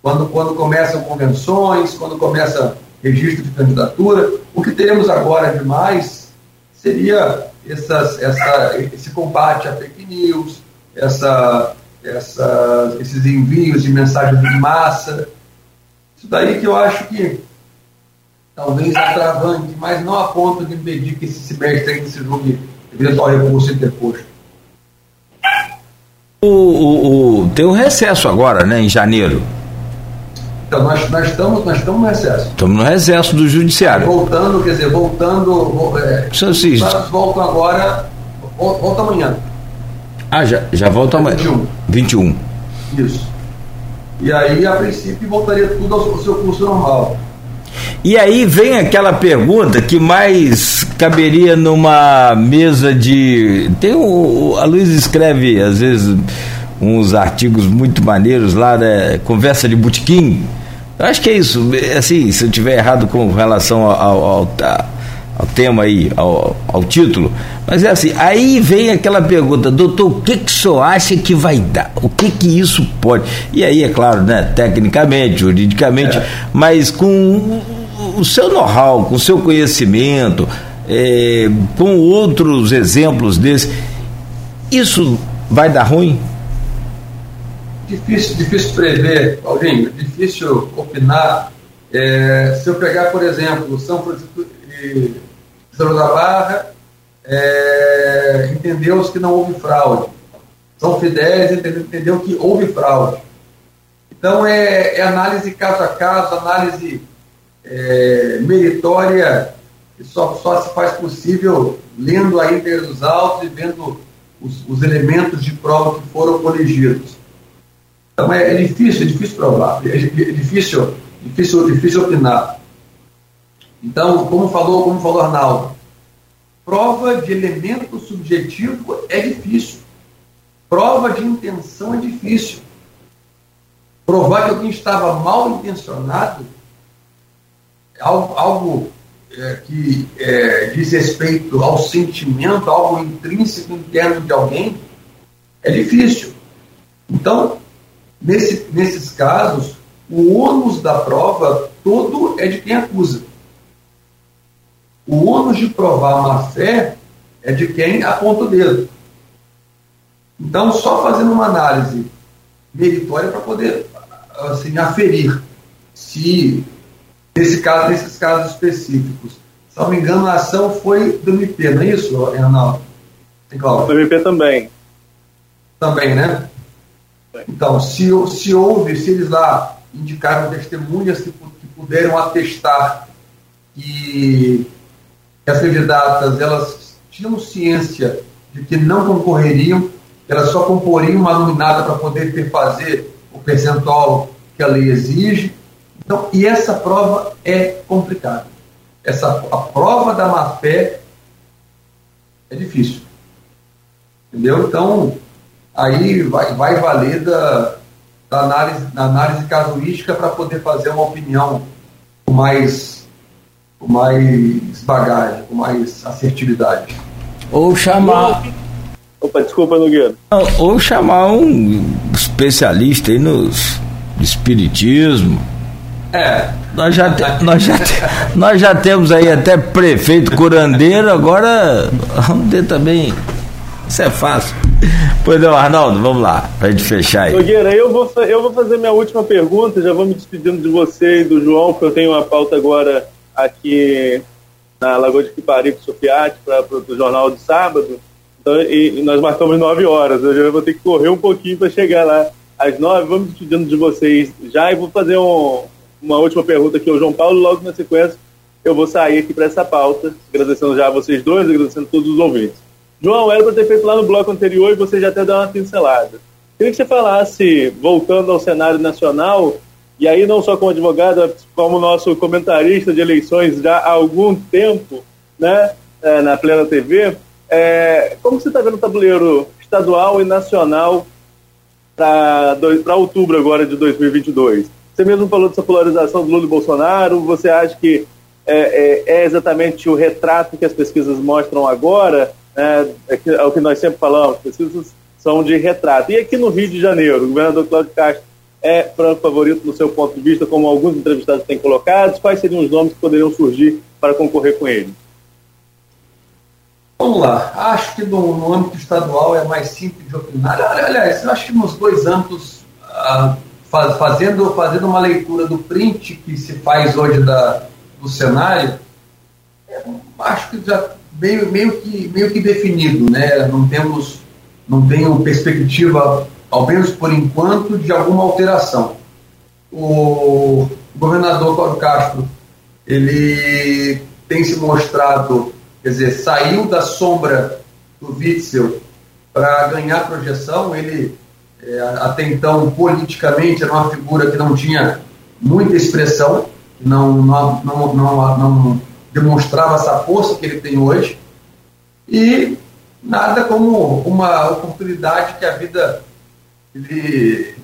Quando, quando começam convenções, quando começa registro de candidatura. O que teremos agora de mais seria essas, essa, esse combate à fake news, essa, essa, esses envios de mensagens de massa. Isso daí que eu acho que talvez atravante, mas não a ponto de impedir que esse semestre ainda se julgue eventual recurso interposto. O, o, o, tem um recesso agora, né, em janeiro. Então, nós, nós, estamos, nós estamos no recesso. Estamos no recesso do judiciário. Voltando, quer dizer, voltando. É, voltam agora. Volta amanhã. Ah, já, já volta amanhã. 21. 21. Isso. E aí, a princípio, voltaria tudo ao, ao seu curso normal. E aí vem aquela pergunta que mais caberia numa mesa de. Tem o. A Luiz escreve, às vezes, uns artigos muito maneiros lá, né? Conversa de Butiquim eu acho que é isso. Assim, se eu tiver errado com relação ao, ao, ao tema aí, ao, ao, título, mas é assim, aí vem aquela pergunta, doutor, o que, que o senhor acha que vai dar? O que que isso pode? E aí, é claro, né, tecnicamente, juridicamente, é. mas com o seu know-how, com o seu conhecimento, é, com outros exemplos desse, isso vai dar ruim? Difícil, difícil prever, Paulinho, difícil opinar. É, se eu pegar, por exemplo, São Francisco e São da Barra, é, entendeu-se que não houve fraude. São Fidélis entendeu, entendeu que houve fraude. Então, é, é, análise caso a caso, análise é, meritória, que só, só se faz possível lendo a íntegra dos autos e vendo os, os elementos de prova que foram coligidos. Então é, é difícil, é difícil provar, é, é difícil, difícil, difícil opinar. Então, como falou, como falou Arnaldo, prova de elemento subjetivo é difícil. Prova de intenção é difícil. Provar que alguém estava mal intencionado, algo, algo é, que é, diz respeito ao sentimento, algo intrínseco interno de alguém, é difícil. Então, Nesse, nesses casos, o ônus da prova todo é de quem acusa. O ônus de provar má fé é de quem aponta o dedo. Então, só fazendo uma análise meritória para poder assim, aferir se, nesse caso, nesses casos específicos, se não me engano, a ação foi do MP, não é isso, Renato? Do MP também. Também, né? Então, se, se houve, se eles lá indicaram testemunhas que, que puderam atestar que, que as candidatas elas tinham ciência de que não concorreriam, elas só comporiam uma nominada para poder fazer o percentual que a lei exige. Então, e essa prova é complicada. Essa, a prova da má-fé é difícil. Entendeu? Então, aí vai, vai valer da, da, análise, da análise casuística para poder fazer uma opinião mais, com mais bagagem, com mais assertividade. Ou chamar. Opa, desculpa, Nogueira. Ou chamar um especialista aí nos espiritismo. É. Nós já, te, nós, já te, nós já temos aí até prefeito curandeiro, agora vamos ter também. Isso é fácil. Pois não, Arnaldo, vamos lá, pra gente fechar aí. Nogueira, eu vou, eu vou fazer minha última pergunta, já vou me despedindo de você e do João, porque eu tenho uma pauta agora aqui na Lagoa de Quiparico, Sofiati, para o jornal de sábado. Então, e, e, nós marcamos nove horas. Eu já vou ter que correr um pouquinho para chegar lá às nove. Vamos despedindo de vocês já e vou fazer um, uma última pergunta aqui ao João Paulo. Logo na sequência, eu vou sair aqui para essa pauta, agradecendo já a vocês dois, agradecendo a todos os ouvintes. João, era para ter feito lá no bloco anterior e você já até deu uma pincelada. Queria que você falasse, voltando ao cenário nacional, e aí não só como advogado, como nosso comentarista de eleições já há algum tempo, né, é, na Plena TV, é, como você está vendo o tabuleiro estadual e nacional para outubro agora de 2022? Você mesmo falou dessa polarização do Lula e Bolsonaro, você acha que é, é, é exatamente o retrato que as pesquisas mostram agora? Né, é, é o que nós sempre falamos, pesquisas são de retrato. E aqui no Rio de Janeiro, o governador Cláudio Castro é franco favorito no seu ponto de vista, como alguns entrevistados têm colocado? Quais seriam os nomes que poderiam surgir para concorrer com ele? Vamos lá. Acho que no, no âmbito estadual é mais simples de opinar. Aliás, eu acho que nos dois âmbitos, ah, faz, fazendo, fazendo uma leitura do print que se faz hoje da, do cenário, é, acho que já meio, meio, que, meio que definido, né? Não temos, não tenho perspectiva ao menos por enquanto, de alguma alteração. O governador Cláudio Castro, ele tem se mostrado, quer dizer, saiu da sombra do Witzel para ganhar projeção. Ele, é, até então, politicamente, era uma figura que não tinha muita expressão, não, não, não, não, não demonstrava essa força que ele tem hoje. E nada como uma oportunidade que a vida lhe,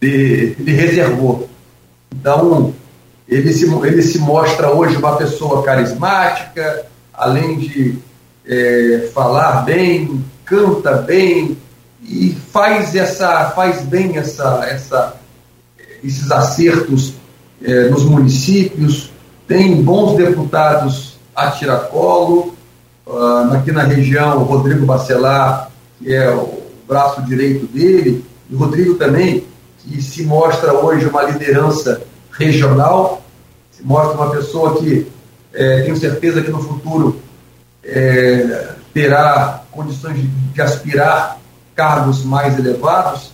lhe, lhe reservou. Então, ele se, ele se mostra hoje uma pessoa carismática, além de é, falar bem, canta bem e faz essa faz bem essa, essa esses acertos é, nos municípios tem bons deputados a tiracolo uh, aqui na região o Rodrigo Bacelar que é o braço direito dele, o Rodrigo também, que se mostra hoje uma liderança regional, se mostra uma pessoa que é, tenho certeza que no futuro é, terá condições de, de aspirar cargos mais elevados.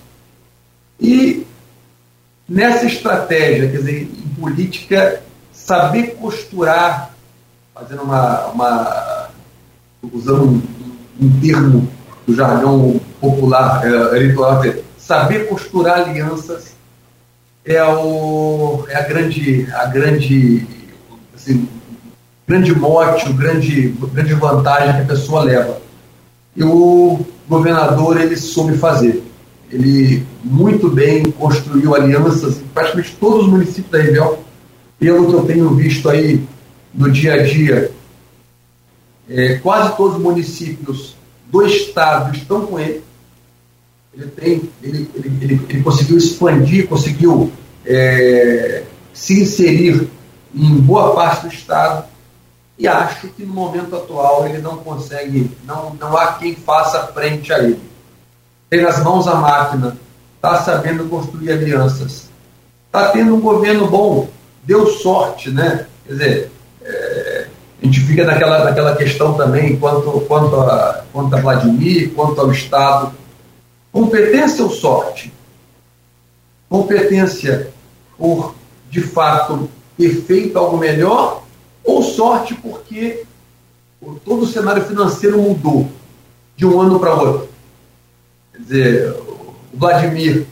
E nessa estratégia, quer dizer, em política, saber costurar, fazendo uma, uma usando um, um termo do jargão popular é, eleitoral, saber costurar alianças é, o, é a grande, a grande, assim, grande mote, o grande, grande vantagem que a pessoa leva. E o governador ele soube fazer. Ele muito bem construiu alianças em praticamente todos os municípios da região. Pelo que eu tenho visto aí no dia a dia, é, quase todos os municípios do Estado estão com ele. Ele, tem, ele, ele, ele, ele conseguiu expandir, conseguiu é, se inserir em boa parte do Estado e acho que no momento atual ele não consegue, não, não há quem faça frente a ele. Tem nas mãos a máquina, está sabendo construir alianças, está tendo um governo bom, deu sorte, né? Quer dizer, é, a gente fica naquela, naquela questão também quanto, quanto, a, quanto a Vladimir, quanto ao Estado. Competência ou sorte? Competência por, de fato, ter feito algo melhor ou sorte porque todo o cenário financeiro mudou de um ano para outro? Quer dizer, o Vladimir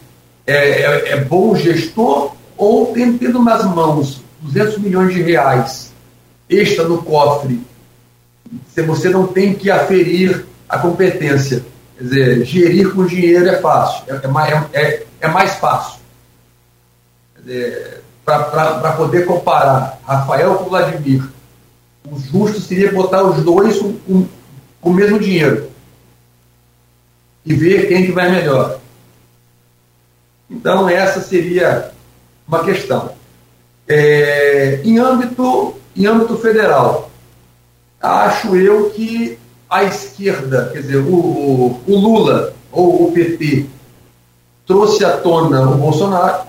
é, é, é bom gestor ou tem tendo nas mãos 200 milhões de reais extra no cofre, se você não tem que aferir a competência. Quer dizer, gerir com dinheiro é fácil, é, é, é, é mais fácil. Para poder comparar Rafael com Vladimir, o justo seria botar os dois com, com, com o mesmo dinheiro. e ver quem que vai melhor. Então, essa seria uma questão. É, em, âmbito, em âmbito federal, acho eu que a esquerda, quer dizer, o, o Lula ou o PT, trouxe à tona o Bolsonaro,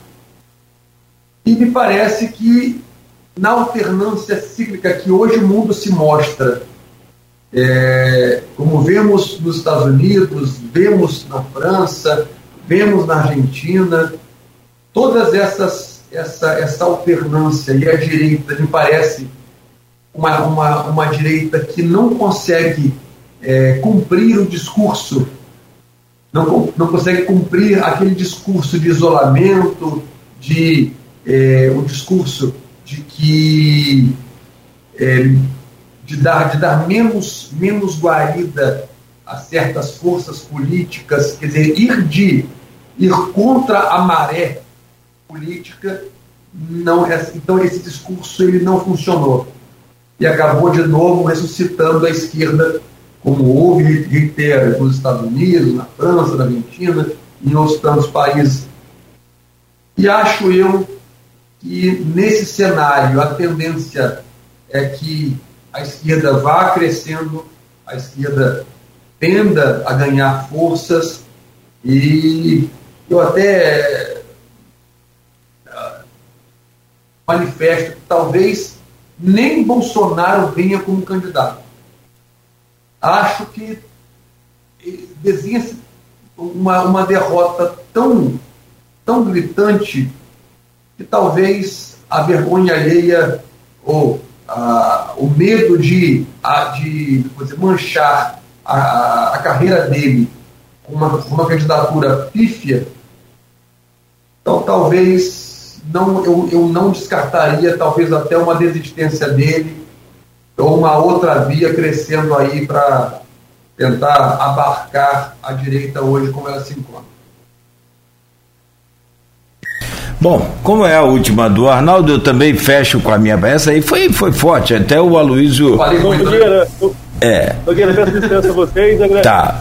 e me parece que na alternância cíclica que hoje o mundo se mostra, é, como vemos nos Estados Unidos, vemos na França, vemos na Argentina, todas essas essa, essa alternância e a direita me parece uma, uma, uma direita que não consegue é, cumprir o discurso, não, não consegue cumprir aquele discurso de isolamento, de é, um discurso de que é, de dar, de dar menos, menos guarida a certas forças políticas, quer dizer, ir de ir contra a maré política, não então esse discurso ele não funcionou. E acabou de novo ressuscitando a esquerda, como houve, reitera, nos Estados Unidos, na França, na Argentina, em outros tantos países. E acho eu que nesse cenário a tendência é que a esquerda vá crescendo, a esquerda tenda a ganhar forças e eu até ah, manifesto que talvez nem Bolsonaro venha como candidato. Acho que desenha-se uma, uma derrota tão, tão gritante que talvez a vergonha alheia ou o medo de, de manchar a, a, carreira dele com uma, uma candidatura pífia, então talvez não, eu, eu não descartaria talvez até uma desistência dele ou uma outra via crescendo aí para tentar abarcar a direita hoje como ela se encontra. Bom, como é a última do Arnaldo, eu também fecho com a minha. Essa aí foi, foi forte, até o Aloysio. Nogueira, é. Nogueira, peço licença a vocês. Tá.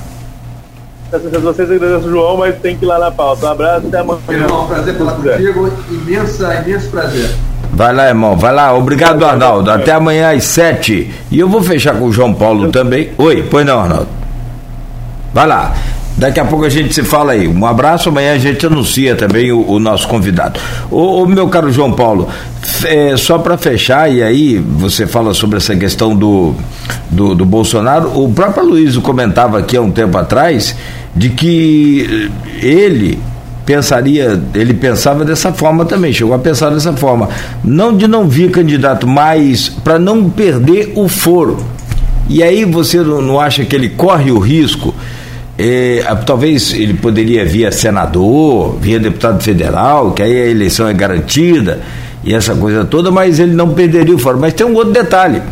Peço licença a vocês, agradeço o João, mas tem que ir lá na pauta. Um abraço, até amanhã. Irmão, prazer falar contigo, imensa, imenso prazer. Vai lá, irmão, vai lá. Obrigado, Arnaldo. Até amanhã às sete. E eu vou fechar com o João Paulo também. Oi, pois não, Arnaldo. Vai lá. Daqui a pouco a gente se fala aí. Um abraço, amanhã a gente anuncia também o, o nosso convidado. O, meu caro João Paulo, é, só para fechar, e aí você fala sobre essa questão do, do, do Bolsonaro, o próprio Luiz comentava aqui há um tempo atrás de que ele pensaria, ele pensava dessa forma também, chegou a pensar dessa forma. Não de não vir candidato, mas para não perder o foro. E aí você não, acha que ele corre o risco é, talvez ele poderia vir senador, vir deputado federal, que aí a eleição é garantida e essa coisa toda, mas ele não perderia o fórum. Mas tem um outro detalhe.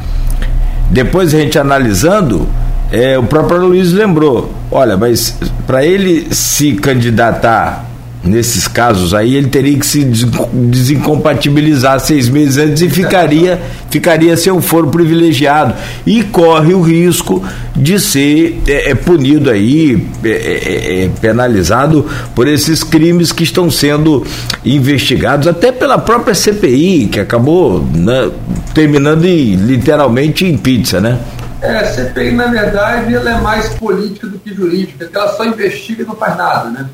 Depois a gente analisando, é, o próprio Luiz lembrou: olha, mas para ele se candidatar nesses casos aí, ele teria que se desincompatibilizar seis meses antes e ficaria, ficaria sem um foro privilegiado. E corre o risco de ser é, é punido aí, é, é, é, é, penalizado por esses crimes que estão sendo investigados, até pela própria CPI, que acabou né, terminando em, literalmente em pizza, né? É, a CPI, na verdade, ela é mais política do que jurídica, porque ela só investiga e não faz nada, né?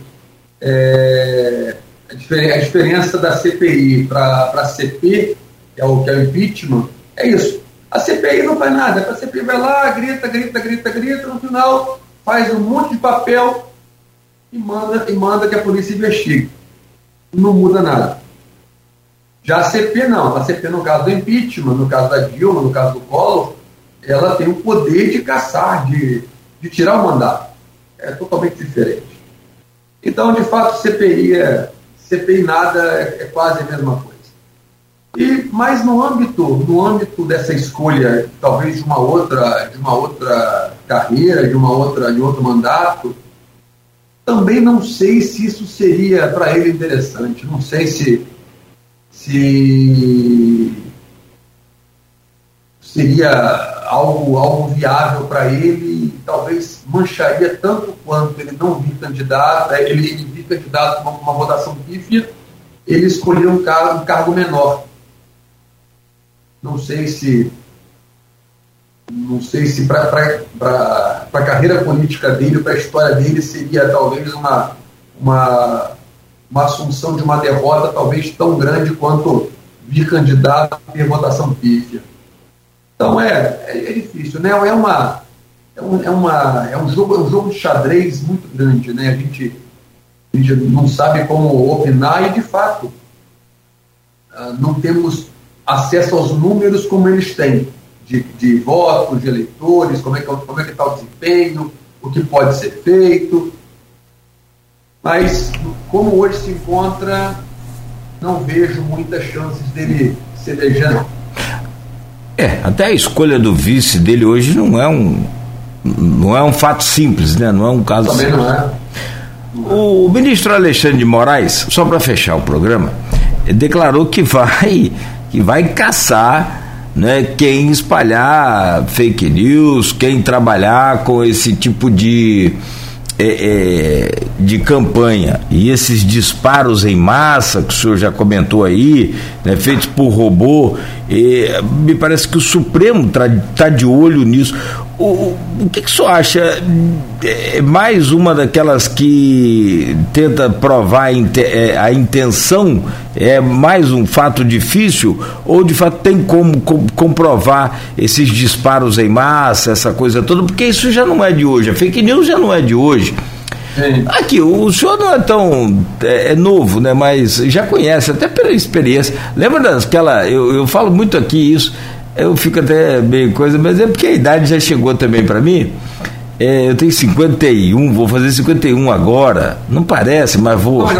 É, a, diferença da CPI para a CP, que é, o, que é o impeachment, é isso. A CPI não faz nada, a CPI vai lá, grita, grita, grita, grita, no final faz um monte de papel e manda, e manda que a polícia investigue. Não muda nada. Já a CP não, a CP no caso do impeachment, no caso da Dilma, no caso do Collor, ela tem o poder de caçar, de, de tirar o mandato. É totalmente diferente. Então, de fato, CPI é CPI nada é, é quase a mesma coisa. E, mas no âmbito, no âmbito dessa escolha, talvez de uma outra, de uma outra carreira, de uma outra, de outro mandato, também não sei se isso seria para ele interessante. Não sei se, se seria algo, algo viável para ele e talvez mancharia tanto quanto ele não vir candidato, é, ele, ele vir candidato uma, votação pífia, ele escolheu um cargo, um cargo menor. Não sei se não sei se para a carreira política dele, para a história dele, seria talvez uma, uma, uma assunção de uma derrota talvez tão grande quanto vir candidato ter votação pífia. Então é, é, é, difícil, né? É uma é um, é uma é um jogo é um jogo de xadrez muito grande, né? A gente, a gente não sabe como opinar e de fato ah, não temos acesso aos números como eles têm de, de votos, de eleitores, como é que como é que está o desempenho, o que pode ser feito. Mas como hoje se encontra, não vejo muitas chances dele ser é, até a escolha do vice dele hoje não é um não é um fato simples, né? Não é um caso Também simples. Não é. O ministro Alexandre de Moraes, só para fechar o programa, declarou que vai que vai caçar né, quem espalhar fake news, quem trabalhar com esse tipo de é, é, de campanha e esses disparos em massa que o senhor já comentou aí, né, feitos por robô, é, me parece que o Supremo está tá de olho nisso. O, o que, que o senhor acha? É mais uma daquelas que tenta provar é, a intenção? É mais um fato difícil? Ou de fato tem como comprovar esses disparos em massa, essa coisa toda? Porque isso já não é de hoje. A fake news já não é de hoje. Aqui, o senhor não é tão é, é, novo, né? Mas já conhece, até pela experiência. Lembra daquela. Eu, eu falo muito aqui isso eu fico até meio coisa, mas é porque a idade já chegou também para mim. É, eu tenho 51, vou fazer 51 agora. Não parece, mas vou.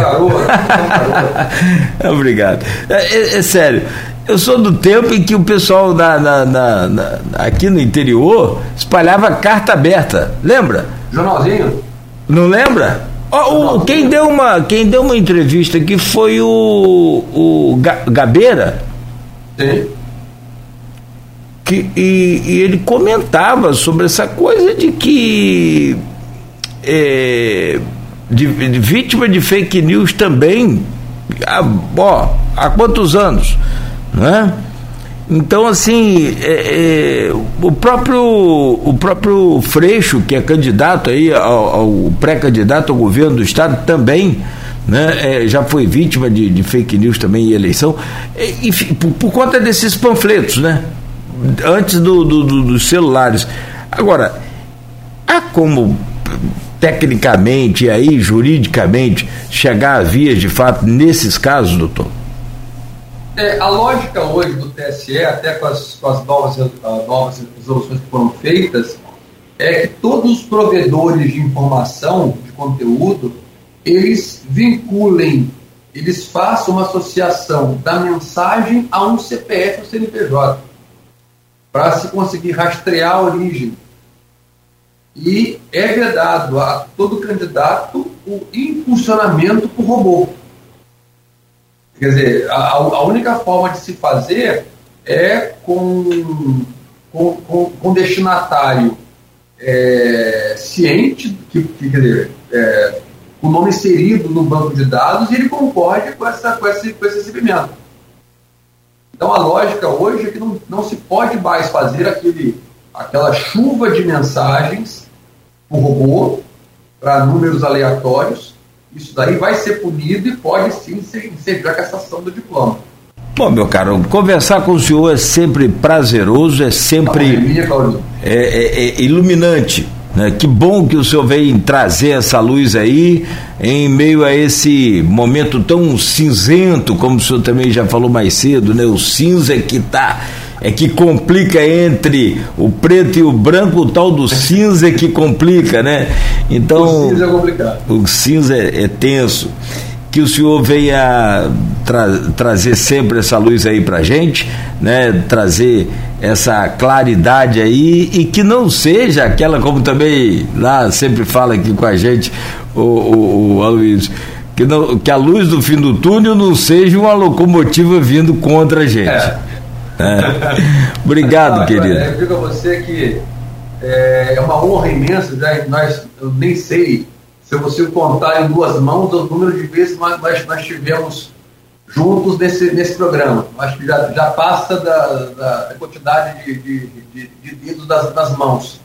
Obrigado. É, é, é, sério. Eu sou do tempo em que o pessoal na, na, na, na, aqui no interior espalhava carta aberta. Lembra? Jornalzinho. Não lembra? Oh, o, quem, deu uma, quem deu uma entrevista aqui foi o, o Gabeira. Sim que, e, e ele comentava sobre essa coisa de que é, de, de, vítima de fake news também há, ó, há quantos anos né? então assim é, é, o próprio o próprio Freixo que é candidato aí ao, ao pré-candidato ao governo do estado também né, é, já foi vítima de, de, fake news também em eleição, enfim, por, por conta desses panfletos, né? Antes do, do, do, dos celulares. Agora, há como tecnicamente aí, juridicamente, chegar a vias de fato nesses casos, doutor? É, a lógica hoje do TSE, até com as, com as novas, uh, novas resoluções que foram feitas, é que todos os provedores de informação, de conteúdo, eles vinculem, eles façam uma associação da mensagem a um CPF ou CNPJ para se conseguir rastrear a origem. E é vedado a todo candidato o impulsionamento por robô. Quer dizer, a, a única forma de se fazer é com, com, com, com destinatário é, ciente, que, que, quer dizer, é, o nome inserido no banco de dados e ele concorde com, essa, com, esse, com esse recebimento. Então a lógica hoje é que não, não se pode mais fazer aquele, aquela chuva de mensagens por robô para números aleatórios. Isso daí vai ser punido e pode sim ser, a cassação do diploma. Bom, meu caro, conversar com o senhor é sempre prazeroso, é sempre é, é, é iluminante. Né? Que bom que o senhor veio trazer essa luz aí, em meio a esse momento tão cinzento, como o senhor também já falou mais cedo, né? O cinza é que tá é que complica entre o preto e o branco, o tal do cinza é que complica, né? Então, o cinza é complicado. O cinza é, é tenso que o senhor venha tra trazer sempre essa luz aí para gente, né? Trazer essa claridade aí e que não seja aquela como também lá sempre fala aqui com a gente o, o, o Aloysio, que, não, que a luz do fim do túnel não seja uma locomotiva vindo contra a gente. É. É. Obrigado, ah, querido. Eu digo a você que é, é uma honra imensa, já, nós, eu nem sei se você contar em duas mãos o número de vezes que nós, nós tivemos juntos nesse, nesse programa. Acho que já, já passa da, da, da quantidade de, de, de, de, dedos das, das mãos.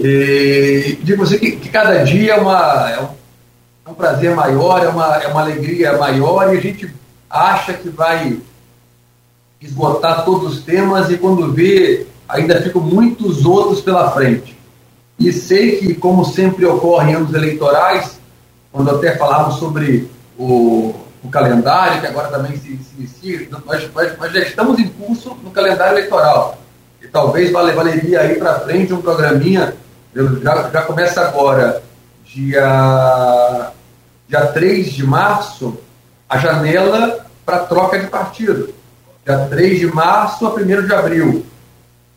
E digo você que, que cada dia é, uma, é, um, é um prazer maior, é uma, é uma alegria maior e a gente acha que vai esgotar todos os temas e quando vê, ainda ficam muitos outros pela frente. E sei que, como sempre ocorre em anos eleitorais, quando até falamos sobre o o calendário, que agora também se, se inicia, nós, nós, nós, já estamos em curso no calendário eleitoral. E talvez vale, valeria aí para frente um programinha, já, já começa agora, dia, dia 3 de março, a janela para troca de partido. Dia 3 de março a 1 de abril.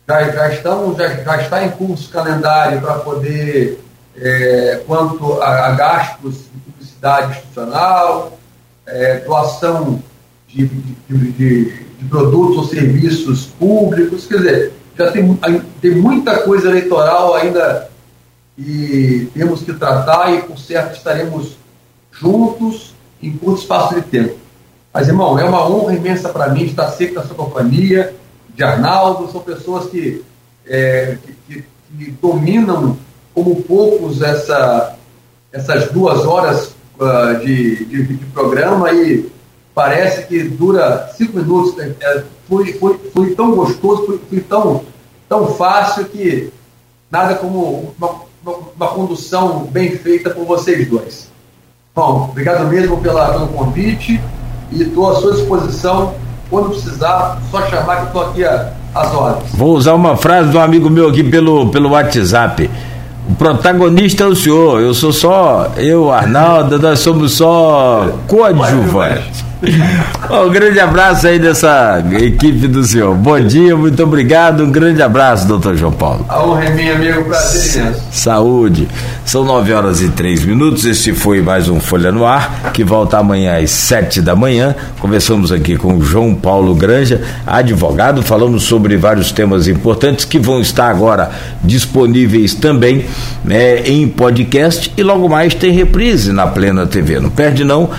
Já, já, estamos, já, já está em curso o calendário para poder, é, quanto a, a gastos de publicidade institucional, é, doação de, de, de, de, produtos ou serviços públicos, quer dizer, já tem, tem muita coisa eleitoral ainda e temos que tratar e, por certo, estaremos juntos em curto espaço de tempo. Mas, irmão, é uma honra imensa para mim estar sempre na sua companhia, de Arnaldo, são pessoas que, é, que, que, que dominam como poucos essa, essas duas horas uh, de, de, de, programa e parece que dura cinco minutos. Né? É, foi, foi, foi tão gostoso, foi, foi, tão, tão fácil que nada como uma, uma, uma, condução bem feita por vocês dois. Bom, obrigado mesmo pela, pelo convite e estou à sua disposição quando precisar, só chamar que estou aqui às ordens. Vou usar uma frase um amigo meu aqui pelo, pelo WhatsApp. O protagonista é o senhor, eu sou só, eu, Arnaldo, nós somos só coadjuvantes. um grande abraço aí dessa equipe do senhor. Bom dia, muito obrigado. Um grande abraço, doutor João Paulo. A honra é minha, amigo. Prazer. Saúde. São nove horas e três minutos. Este foi mais um Folha no Ar, que volta amanhã às sete da manhã. Conversamos aqui com o João Paulo Granja, advogado. Falamos sobre vários temas importantes que vão estar agora disponíveis também né, em podcast. E logo mais tem reprise na Plena TV. Não perde, não.